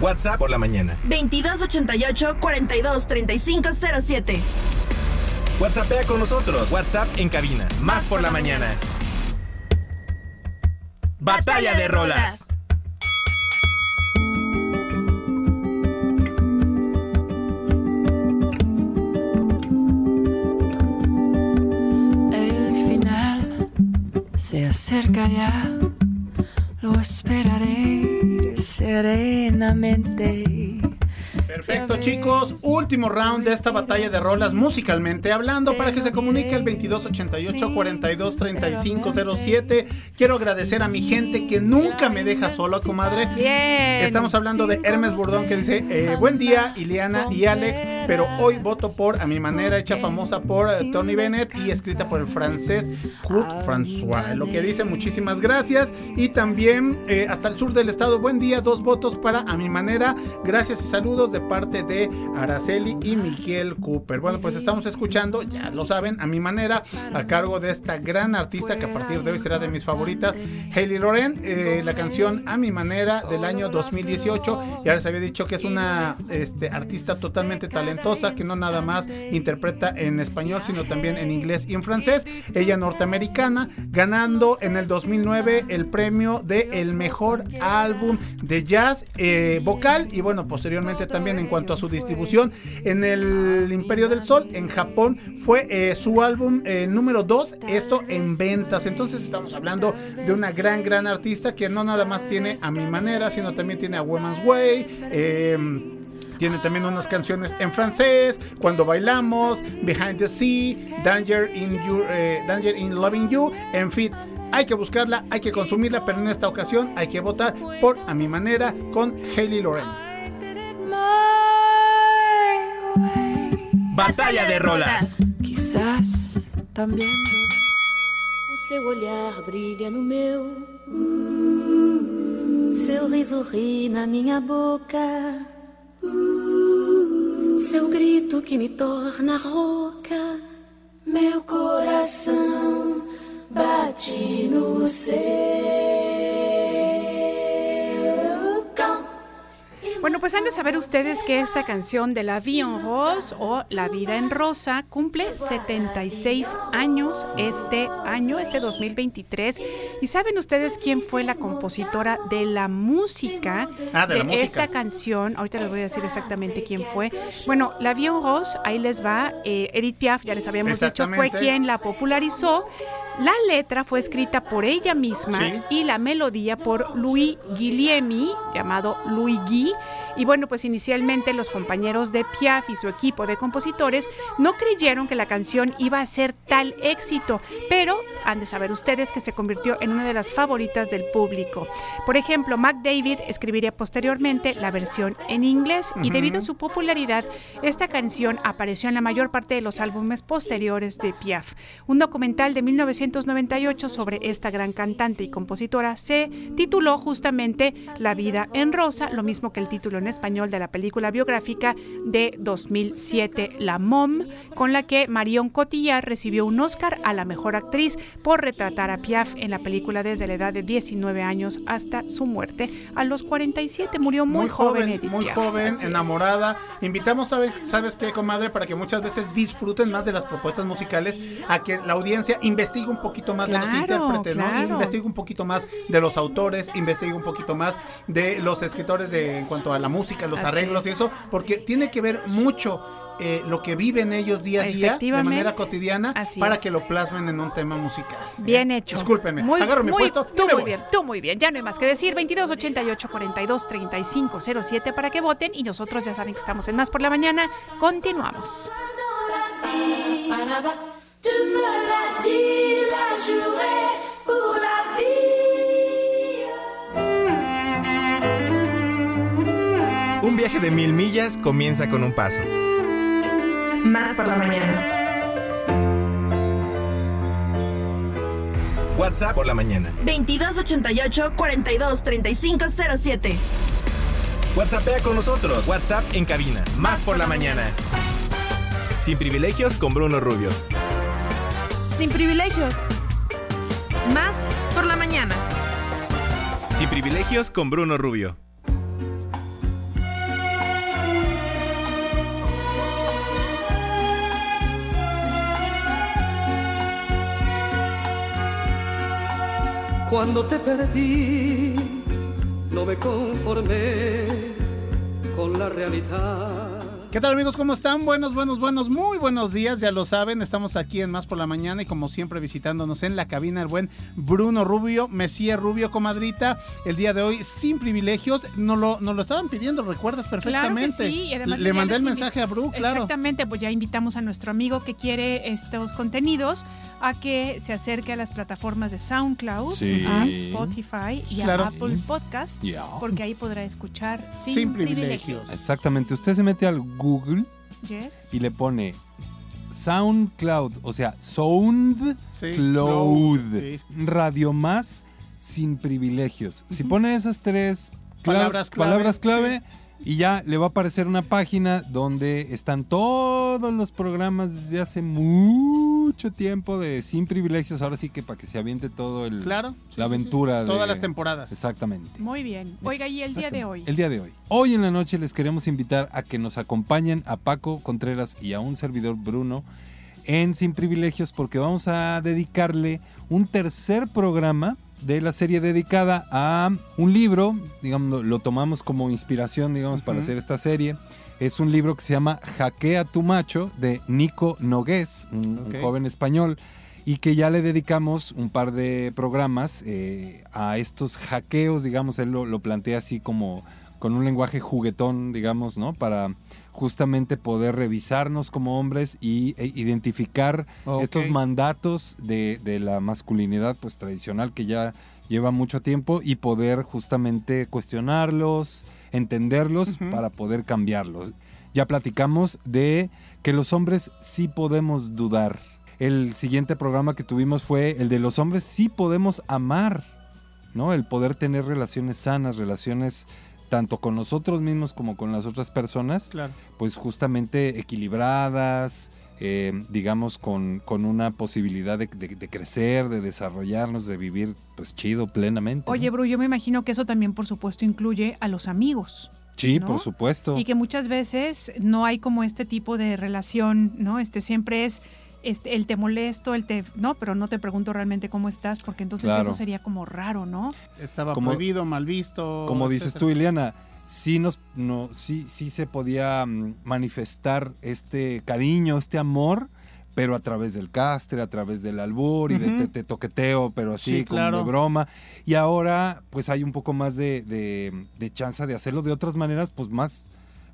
WhatsApp por la mañana. 2288 42 35 07. WhatsAppea con nosotros. WhatsApp en cabina. Más por la mañana. Batalla de rolas. El final se acerca ya, lo esperaré serenamente. Perfecto, chicos. Último round de esta batalla de rolas musicalmente hablando para que se comunique el 2288 42 35 07. Quiero agradecer a mi gente que nunca me deja solo, comadre. Estamos hablando de Hermes Burdón que dice: eh, Buen día, Iliana y Alex, pero hoy voto por A mi manera, hecha famosa por eh, Tony Bennett y escrita por el francés Kurt François. Lo que dice, muchísimas gracias. Y también eh, hasta el sur del estado, buen día, dos votos para A mi manera. Gracias y saludos de parte de Araceli y Miguel Cooper. Bueno, pues estamos escuchando, ya lo saben, a mi manera, a cargo de esta gran artista que a partir de hoy será de mis favoritas, Hailey Loren, eh, la canción A mi manera del año 2018. Ya les había dicho que es una este, artista totalmente talentosa, que no nada más interpreta en español, sino también en inglés y en francés. Ella norteamericana, ganando en el 2009 el premio de el mejor álbum de jazz eh, vocal y bueno, posteriormente también en cuanto a su distribución en el Imperio del Sol, en Japón, fue eh, su álbum eh, número 2, esto en ventas. Entonces estamos hablando de una gran, gran artista que no nada más tiene a mi manera, sino también tiene a Woman's Way. eh, tiene también unas canciones en francés, Cuando bailamos, Behind the Sea, Danger in, Your- eh, Danger in Loving You, en fin. Hay que buscarla, hay que consumirla, pero en esta ocasión hay que votar por A Mi Manera con Hailey Loren. Batalla de rolas. Quizás también O seu olhar brilha no meu, seu riso ri na minha boca, seu grito que me torna rouca, meu coração bate no seu. Bueno, pues han de saber ustedes que esta canción de La Vie en Rose o La Vida en Rosa cumple 76 años este año, este 2023. ¿Y saben ustedes quién fue la compositora de la música Ah, de la música. esta canción? Ahorita les voy a decir exactamente quién fue. Bueno, La Vie en Rose, ahí les va. eh, Edith Piaf, ya les habíamos dicho, fue quien la popularizó. La letra fue escrita por ella misma Sí. y la melodía por Louis Guilliemi, llamado Louis Guy. Y bueno, pues inicialmente los compañeros de Piaf y su equipo de compositores no creyeron que la canción iba a ser tal éxito, pero han de saber ustedes que se convirtió en una de las favoritas del público. Por ejemplo, Mac David escribiría posteriormente la versión en inglés y debido a su popularidad, esta canción apareció en la mayor parte de los álbumes posteriores de Piaf. Un documental de 1998 sobre esta gran cantante y compositora se tituló justamente La vida en rosa, lo mismo que el título en español de la película biográfica de 2007, La Mom, con la que Marion Cotillard recibió un Oscar a la mejor actriz por retratar a Piaf en la película desde la edad de 19 años hasta su muerte. A los 47 murió muy, joven, Edith muy Piaf. joven, Así es. enamorada. Invitamos, ¿sabes, ¿sabes qué, comadre? Para que muchas veces disfruten más de las propuestas musicales, a que la audiencia investigue un poquito más de los Claro, intérpretes, ¿no? Investigue un poquito más de los autores, investigue un poquito más de los escritores de, en cuanto a la música, los Así arreglos y es. eso, porque tiene que ver mucho. eh, lo que viven ellos día a día de manera cotidiana Así para es. que lo plasmen en un tema musical. Bien hecho. Discúlpenme, Muy, agarro mi muy- puesto Tú me muy voy. bien, tú muy bien. Ya no hay más que decir. 22 88 42 35 07 para que voten. Y nosotros ya saben que estamos en Más por la Mañana. Continuamos. Paraba, tu me l'as dit, la juré pour la vie. Un viaje de mil millas comienza con un paso. Más por la mañana. WhatsApp por la mañana. 2288 42 35 07. WhatsAppea con nosotros. WhatsApp en cabina. Más por la mañana. Sin privilegios con Bruno Rubio. Sin privilegios. Más por la mañana. Sin privilegios con Bruno Rubio. Cuando te perdí, no me conformé con la realidad. ¿Qué tal amigos? ¿Cómo están? Buenos, buenos, buenos, muy buenos días. Ya lo saben, estamos aquí en Más por la Mañana y como siempre visitándonos en la cabina el buen Bruno Rubio, Mesía Rubio, comadrita. El día de hoy sin privilegios. Nos lo, nos lo estaban pidiendo, recuerdas perfectamente. Claro que sí, y además Le mandé el mensaje a Bru, claro. Exactamente, pues ya invitamos a nuestro amigo que quiere estos contenidos a que se acerque a las plataformas de SoundCloud, Sí. a Spotify y Claro. a Apple Podcast, Ya. porque ahí podrá escuchar sin, Sin privilegios. privilegios. Exactamente. Usted se mete al Google Yes. y le pone SoundCloud, o sea, SoundCloud, Sí, Cloud, sí. Radio Más sin privilegios. Si pone esas tres cla- Palabras clave, palabras clave y ya le va a aparecer una página donde están todos los programas desde hace mucho tiempo de sin privilegios. Ahora sí que para que se aviente todo el Claro. sí, la sí. aventura de Todas las temporadas. Exactamente. Muy bien. Oiga, y el día de hoy. El día de hoy. Hoy en la noche les queremos invitar a que nos acompañen a Paco Contreras y a un servidor Bruno en Sin Privilegios porque vamos a dedicarle un tercer programa de la serie dedicada a un libro, digamos, lo tomamos como inspiración, digamos, para hacer esta serie. Es un libro que se llama Jaquea tu macho de Nico Nogués, un, joven español, y que ya le dedicamos un par de programas eh, a estos hackeos, digamos, él lo, lo plantea así como con un lenguaje juguetón, digamos, ¿no? Para justamente poder revisarnos como hombres y e identificar estos mandatos de, de la masculinidad pues tradicional que ya lleva mucho tiempo y poder justamente cuestionarlos, entenderlos para poder cambiarlos. Ya platicamos de que los hombres sí podemos dudar. El siguiente programa que tuvimos fue el de los hombres sí podemos amar, ¿no? El poder tener relaciones sanas, relaciones tanto con nosotros mismos como con las otras personas, Claro. pues justamente equilibradas, eh, digamos, con, con una posibilidad de, de- de crecer, de desarrollarnos, de vivir pues chido plenamente. ¿no? Oye, Bru, yo me imagino que eso también, por supuesto, incluye a los amigos. sí, ¿no? por supuesto. Y que muchas veces no hay como este tipo de relación, ¿no? Este siempre es este, el te molesto, el te. No, pero no te pregunto realmente cómo estás, porque entonces Claro. eso sería como raro, ¿no? Estaba Como- prohibido, mal visto. Como dices etcétera. tú, Ileana, sí, nos, no, sí, sí se podía mm, manifestar este cariño, este amor, pero a través del castre, a través del albur y de te, te toqueteo, pero así Sí, como claro. de broma. Y ahora, pues hay un poco más de, de, de chance de hacerlo de otras maneras, pues más,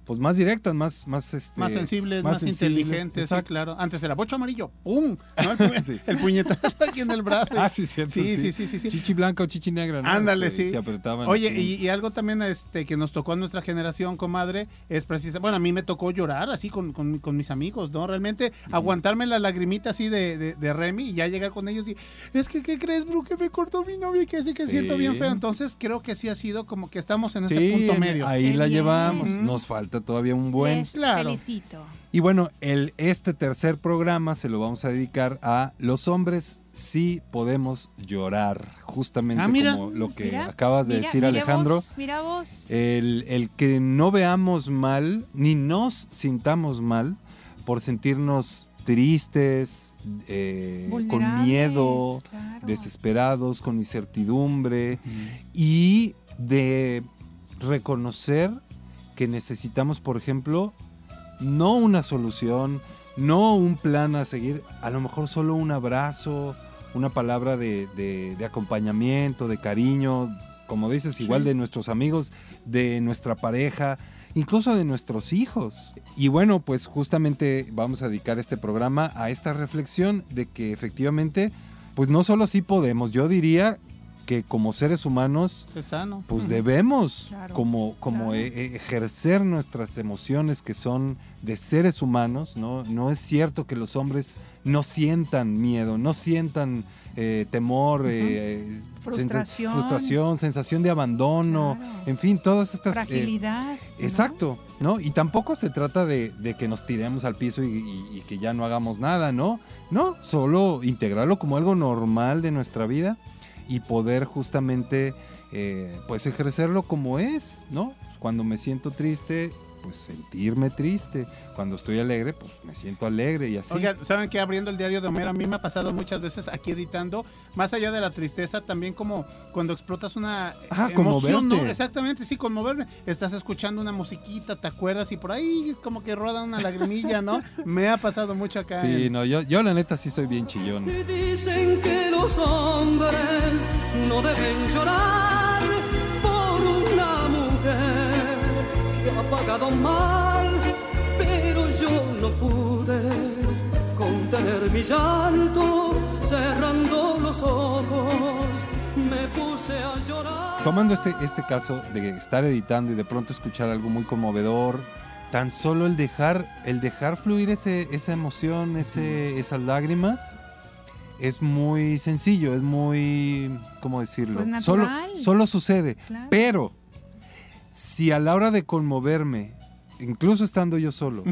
pues más directas, más, más este, Más sensibles, más, sensibles, inteligentes, sí, claro. Antes era bocho amarillo, ¡pum! ¿no? El, pu- Sí. el puñetazo aquí en el brazo. Ah, sí, cierto. Sí, sí, sí, sí, sí. Chichi blanca o chichi negra, ¿no? Ándale, Este, sí. Te apretaban Oye, y, y algo también este que nos tocó a nuestra generación, comadre, es precisamente, bueno, a mí me tocó llorar así con, con- con mis amigos, ¿no? Realmente aguantarme la lagrimita así de, de, de Remy y ya llegar con ellos y, es que, ¿qué crees, Bru? Que me cortó mi novia y que así que Sí. siento bien feo. Entonces creo que sí ha sido como que estamos en ese Sí, punto medio. Ahí la llevamos. Nos falta todavía un buen. Les claro. felicito. Y bueno, el, este tercer programa se lo vamos a dedicar a los hombres sí podemos llorar. Justamente Ah, mira. como lo que Mira, acabas de mira, decir, mira Alejandro. vos, mira vos. El, el que no veamos mal, ni nos sintamos mal por sentirnos tristes, eh, con miedo, claro. desesperados, con incertidumbre y de reconocer que necesitamos, por ejemplo, no una solución, no un plan a seguir, a lo mejor solo un abrazo, una palabra de, de- de acompañamiento, de cariño, como dices, igual de nuestros amigos, de nuestra pareja, incluso de nuestros hijos. Y bueno, pues justamente vamos a dedicar este programa a esta reflexión de que efectivamente, pues no solo sí podemos, yo diría que como seres humanos Es sano. pues debemos Claro, como, como claro. e- e- ejercer nuestras emociones que son de seres humanos, ¿no? No es cierto que los hombres no sientan miedo, no sientan eh, temor, eh, Frustración. frustración, sensación de abandono, Claro. en fin, todas estas... eh, Fragilidad. ¿no? Exacto, ¿no? Y tampoco se trata de, de que nos tiremos al piso y, y- y que ya no hagamos nada, ¿no? No, solo integrarlo como algo normal de nuestra vida y poder justamente, eh, pues, ejercerlo como es, ¿no? Cuando me siento triste, pues sentirme triste. Cuando estoy alegre, pues me siento alegre y así. Oigan, ¿saben que abriendo el diario de Homero a mí me ha pasado muchas veces aquí editando, más allá de la tristeza, también como cuando explotas una Ah, eh, emoción, ¿no? Exactamente, sí, conmoverme. Estás escuchando una musiquita, ¿te acuerdas? Y por ahí como que roda una lagrimilla, ¿no? me ha pasado mucho acá. Sí, en- no, yo, yo la neta sí soy bien chillón. Dicen que los hombres no deben llorar pagado mal, pero yo no pude contener mi llanto, cerrando los ojos, me puse a llorar. Tomando este, este caso de estar editando y de pronto escuchar algo muy conmovedor, tan solo el dejar, el dejar fluir ese, esa emoción, ese, esas lágrimas, es muy sencillo, es muy, ¿cómo decirlo? Pues solo, solo sucede. Claro. Pero, si a la hora de conmoverme, incluso estando yo solo,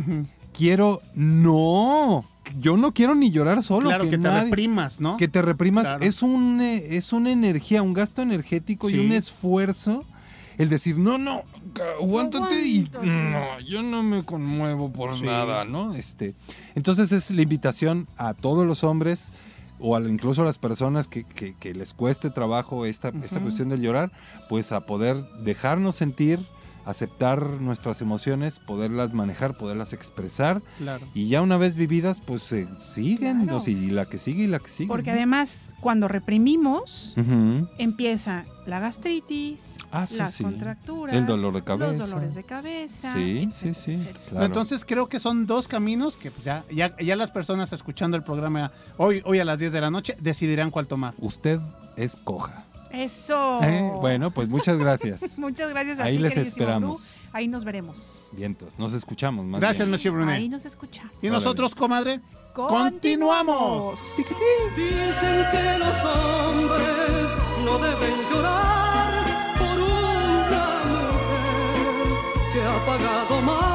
quiero, no, yo no quiero ni llorar solo. claro, que, te nadie- reprimas, ¿no? que te reprimas Claro. es un eh, es una energía, un gasto energético Sí. y un esfuerzo el decir, "No, no, aguántate y Aguántate. no, yo no me conmuevo por Sí. nada", ¿no? Este, entonces es la invitación a todos los hombres o incluso a las personas que, que- que les cueste trabajo esta, esta cuestión del llorar, pues a poder dejarnos sentir, aceptar nuestras emociones, poderlas manejar, poderlas expresar Claro. y ya una vez vividas, pues eh, siguen, Claro. sea, y la que sigue y la que sigue. Porque ¿no? además, cuando reprimimos, empieza la gastritis, Ah, sí, las sí. contracturas, El dolor de cabeza. los dolores de cabeza. Sí, etcétera, sí, sí. etcétera. Claro. Entonces creo que son dos caminos que pues, ya, ya, ya las personas escuchando el programa hoy, hoy a las 10 de la noche decidirán cuál tomar. Usted es coja. Eso. Eh, Bueno, pues muchas gracias. Muchas gracias a Ahí ti, les esperamos. Bru. Ahí nos veremos. Vientos, nos escuchamos. Más Gracias, bien. Monsieur Brunet. Ahí nos escucha. Y nosotros, comadre, Continuamos. continuamos. Dicen que los hombres no deben llorar por una mujer que ha pagado mal,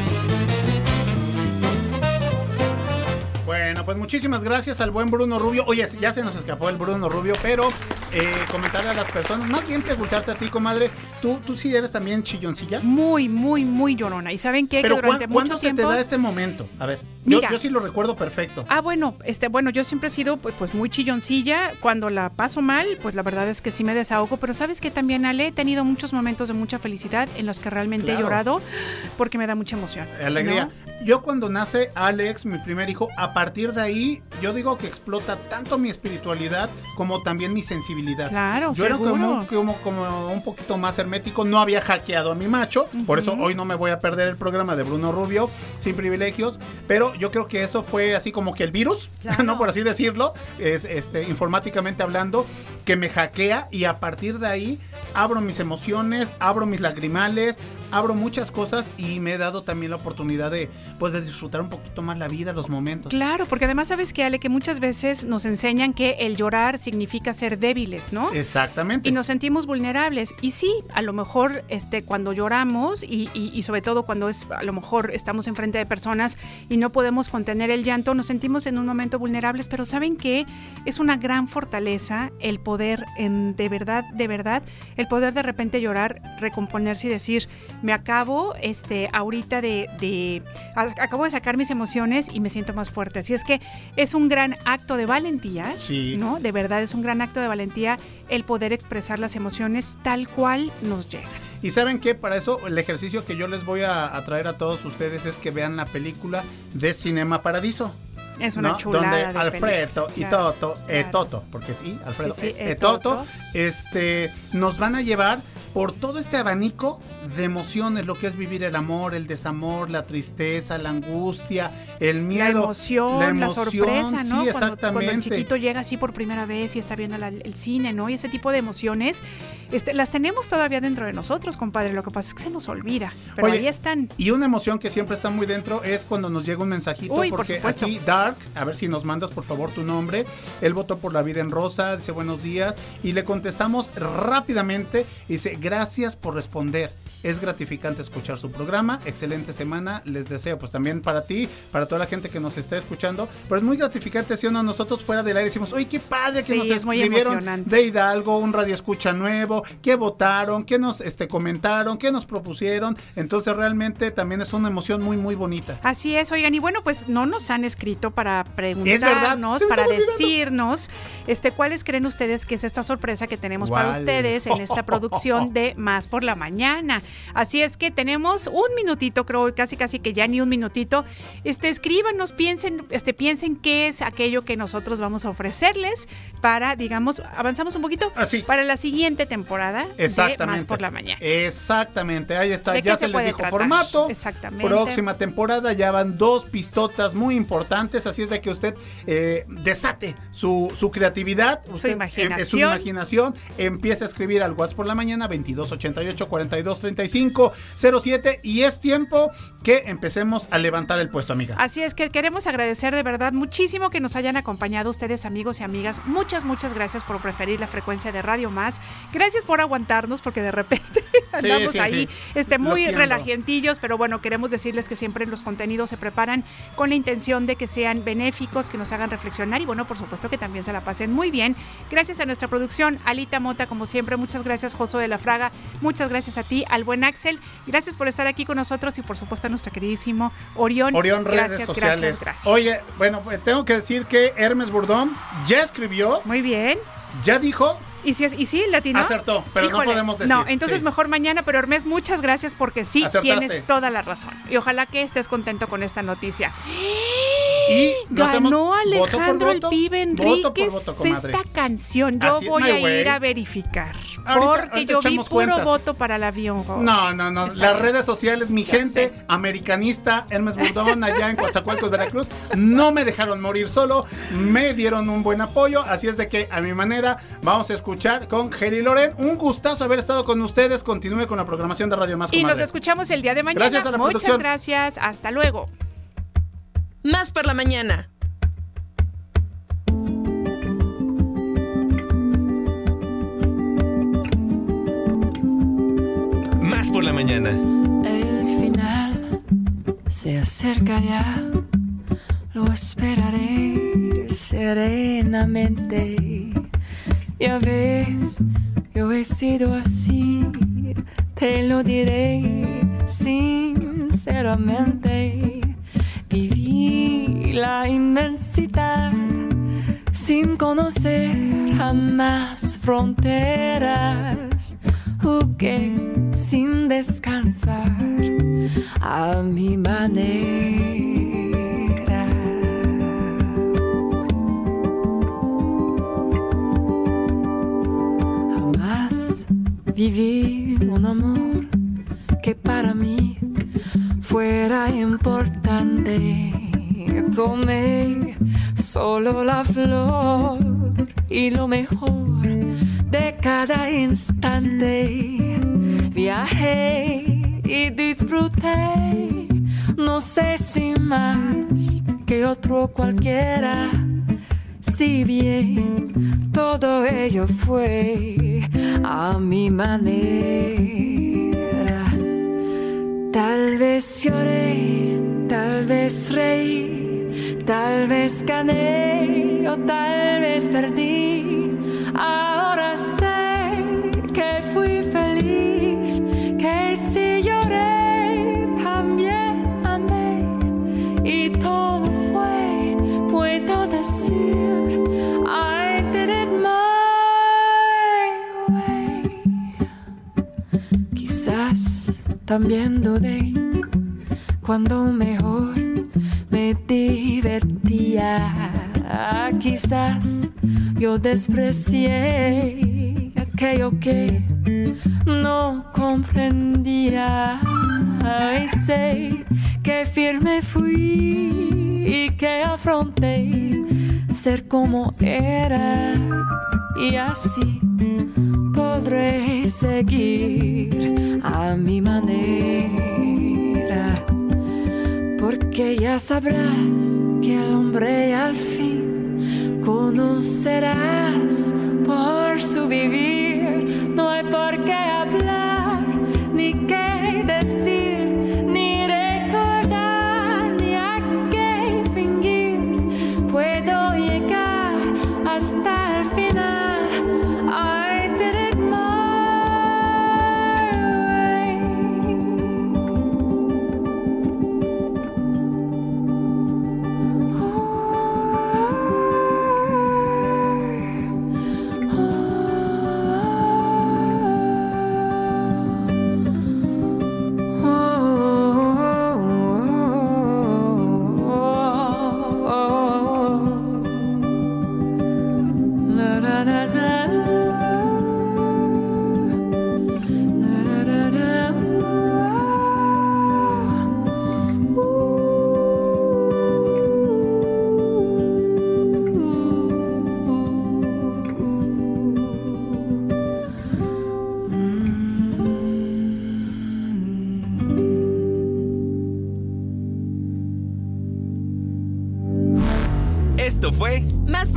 Bueno, pues muchísimas gracias al buen Bruno Rubio. Oye, ya se nos escapó el Bruno Rubio, pero eh, comentarle a las personas, más bien preguntarte a ti, comadre, ¿tú, tú sí eres también chilloncilla? Muy, muy, muy llorona. ¿Y saben qué? Pero que durante ¿cuán- ¿cuándo mucho se tiempo... te da este momento? A ver, yo, Mira. yo sí lo recuerdo perfecto. Ah, bueno, este, bueno, yo siempre he sido pues, pues muy chilloncilla. Cuando la paso mal, pues la verdad es que sí me desahogo. Pero sabes que también, Ale, he tenido muchos momentos de mucha felicidad en los que realmente Claro. he llorado porque me da mucha emoción. Alegría. ¿no? Yo cuando nace Alex, mi primer hijo, partir de ahí, yo digo que explota tanto mi espiritualidad como también mi sensibilidad. Claro, Yo era seguro. como, como, como un poquito más hermético, no había hackeado a mi macho, por eso hoy no me voy a perder el programa de Bruno Rubio, sin privilegios, pero yo creo que eso fue así como que el virus, Claro. no por así decirlo, es este informáticamente hablando, que me hackea y a partir de ahí abro mis emociones, abro mis lagrimales, abro muchas cosas y me he dado también la oportunidad de pues de disfrutar un poquito más la vida, los momentos. Claro, porque además sabes que Ale, que muchas veces nos enseñan que el llorar significa ser débiles, ¿no? Exactamente. Y nos sentimos vulnerables. Y sí, a lo mejor este, cuando lloramos y, y- y sobre todo cuando es, a lo mejor estamos enfrente de personas y no podemos contener el llanto, nos sentimos en un momento vulnerables, pero ¿saben qué? Es una gran fortaleza el poder, en, de verdad, de verdad, el poder de repente llorar, recomponerse y decir, me acabo este, ahorita de, de- acabo de sacar mis emociones y me siento más fuerte. Así es que es un gran acto de valentía, Sí. ¿no? De verdad es un gran acto de valentía el poder expresar las emociones tal cual nos llegan. Y saben que para eso el ejercicio que yo les voy a, a traer a todos ustedes es que vean la película de Cinema Paradiso. Es una ¿no? chulada Donde de Alfredo y. Toto, eh, Claro. Toto, porque sí, Alfredo, Sí, sí, eh, eh, Toto, Toto. este, nos van a llevar por todo este abanico de emociones, lo que es vivir el amor, el desamor, la tristeza, la angustia, el miedo, la emoción, la, emoción, sorpresa, ¿no? Sí, Cuando- exactamente. Cuando, el chiquito llega así por primera vez y está viendo la- el cine, ¿no? Y ese tipo de emociones, este, las tenemos todavía dentro de nosotros, compadre. Lo que pasa es que se nos olvida. Pero Oye, ahí están. Y una emoción que siempre está muy dentro es cuando nos llega un mensajito, Uy, porque aquí Dark, a ver si nos mandas por favor tu nombre. Él votó por la vida en rosa, dice buenos días y le contestamos rápidamente. Dice gracias por responder. Es gratificante escuchar su programa. Excelente semana. Les deseo, pues también para ti, para toda la gente que nos está escuchando. Pero es muy gratificante si uno nosotros fuera del aire decimos, oye, qué padre que Sí, nos es escribieron de Hidalgo, un radio escucha nuevo, que votaron, que nos este, comentaron, que nos propusieron. Entonces realmente también es una emoción muy, muy bonita. Así es, oigan, y bueno, pues no nos han escrito para preguntarnos, para decirnos, este, cuáles creen ustedes que es esta sorpresa que tenemos para ustedes en esta producción de Más por la Mañana. Así es que tenemos un minutito, creo, casi casi que ya ni un minutito. Este, escríbanos, piensen, este, piensen qué es aquello que nosotros vamos a ofrecerles para, digamos, avanzamos un poquito Así. para la siguiente temporada de Exactamente. Más por la Mañana. Exactamente, ahí está. ¿De Ya se se les dijo tratar? formato. Exactamente. Próxima temporada ya van dos pistotas muy importantes, así es de que usted eh, desate su, su creatividad, usted, eh, imaginación. su imaginación, empieza a escribir al WhatsApp por la mañana 2288 4235 07 y es tiempo que empecemos a levantar el puesto, amiga. Así es que queremos agradecer de verdad muchísimo que nos hayan acompañado ustedes amigos y amigas. Muchas, muchas gracias por preferir la frecuencia de Radio Más. Gracias por aguantarnos porque de repente andamos sí, ahí sí. este, muy relajentillos, pero bueno, queremos decirles que siempre los contenidos se preparan con la intención de que sean benéficos, que nos hagan reflexionar y bueno, por supuesto que también se la pasen muy bien. Gracias a nuestra producción, Alita Mota, como siempre, muchas gracias Joso de la Fraga, muchas gracias a ti, al buen Axel, gracias por estar aquí con nosotros y por supuesto a nuestro queridísimo Orión. Orión redes sociales. Gracias, gracias. Oye, bueno, pues, tengo que decir que Hermes Burdón ya escribió, Muy bien. ya dijo ¿Y si, es, y sí, latino? Acertó, pero no podemos decir, No, entonces sí. mejor mañana, pero Hermes, muchas gracias porque sí, Acertaste. tienes toda la razón. Y ojalá que estés contento con esta noticia. Y Ganó voto Alejandro el voto, pibe voto por Enríquez voto, comadre. esta canción. Yo Así voy a ir a verificar. Ahorita- porque ahorita yo vi puro cuentas. voto para el avión. No, no, no. Está Las bien. redes sociales, mi gente sé. americanista, Hermes Burdón, allá en Coatzacoalcos, Veracruz, no me dejaron morir solo, me dieron un buen apoyo, así es de que a mi manera vamos a escuchar con Jerry Loren. Un gustazo haber estado con ustedes. Continúe con la programación de Radio Más Y nos comadre. escuchamos el día de mañana. Gracias a la Muchas producción. gracias. Hasta luego. Más por la mañana. Más por la mañana. El final se acerca ya, lo esperaré serenamente. Ya ves, yo he sido así, te lo diré sinceramente. Viví la inmensidad sin conocer jamás fronteras. Jugué sin descansar a mi manera. Jamás viví un amor que para mí fuera importante. Tomé solo la flor y lo mejor de cada instante. Viajé y disfruté, no sé si más que otro cualquiera. Si bien todo ello fue a mi manera. Tal vez lloré, tal vez reí, tal vez gané o tal vez perdí. Ahora también dudé cuando mejor me divertía. Quizás yo desprecié aquello que no comprendía. Y sé que firme fui y que afronté ser como era. Y así podré seguir a mi manera. Porque ya sabrás que el hombre al fin conocerás por su vivir. No hay por qué hablar, ni qué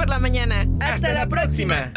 por la mañana. Hasta, Hasta la próxima.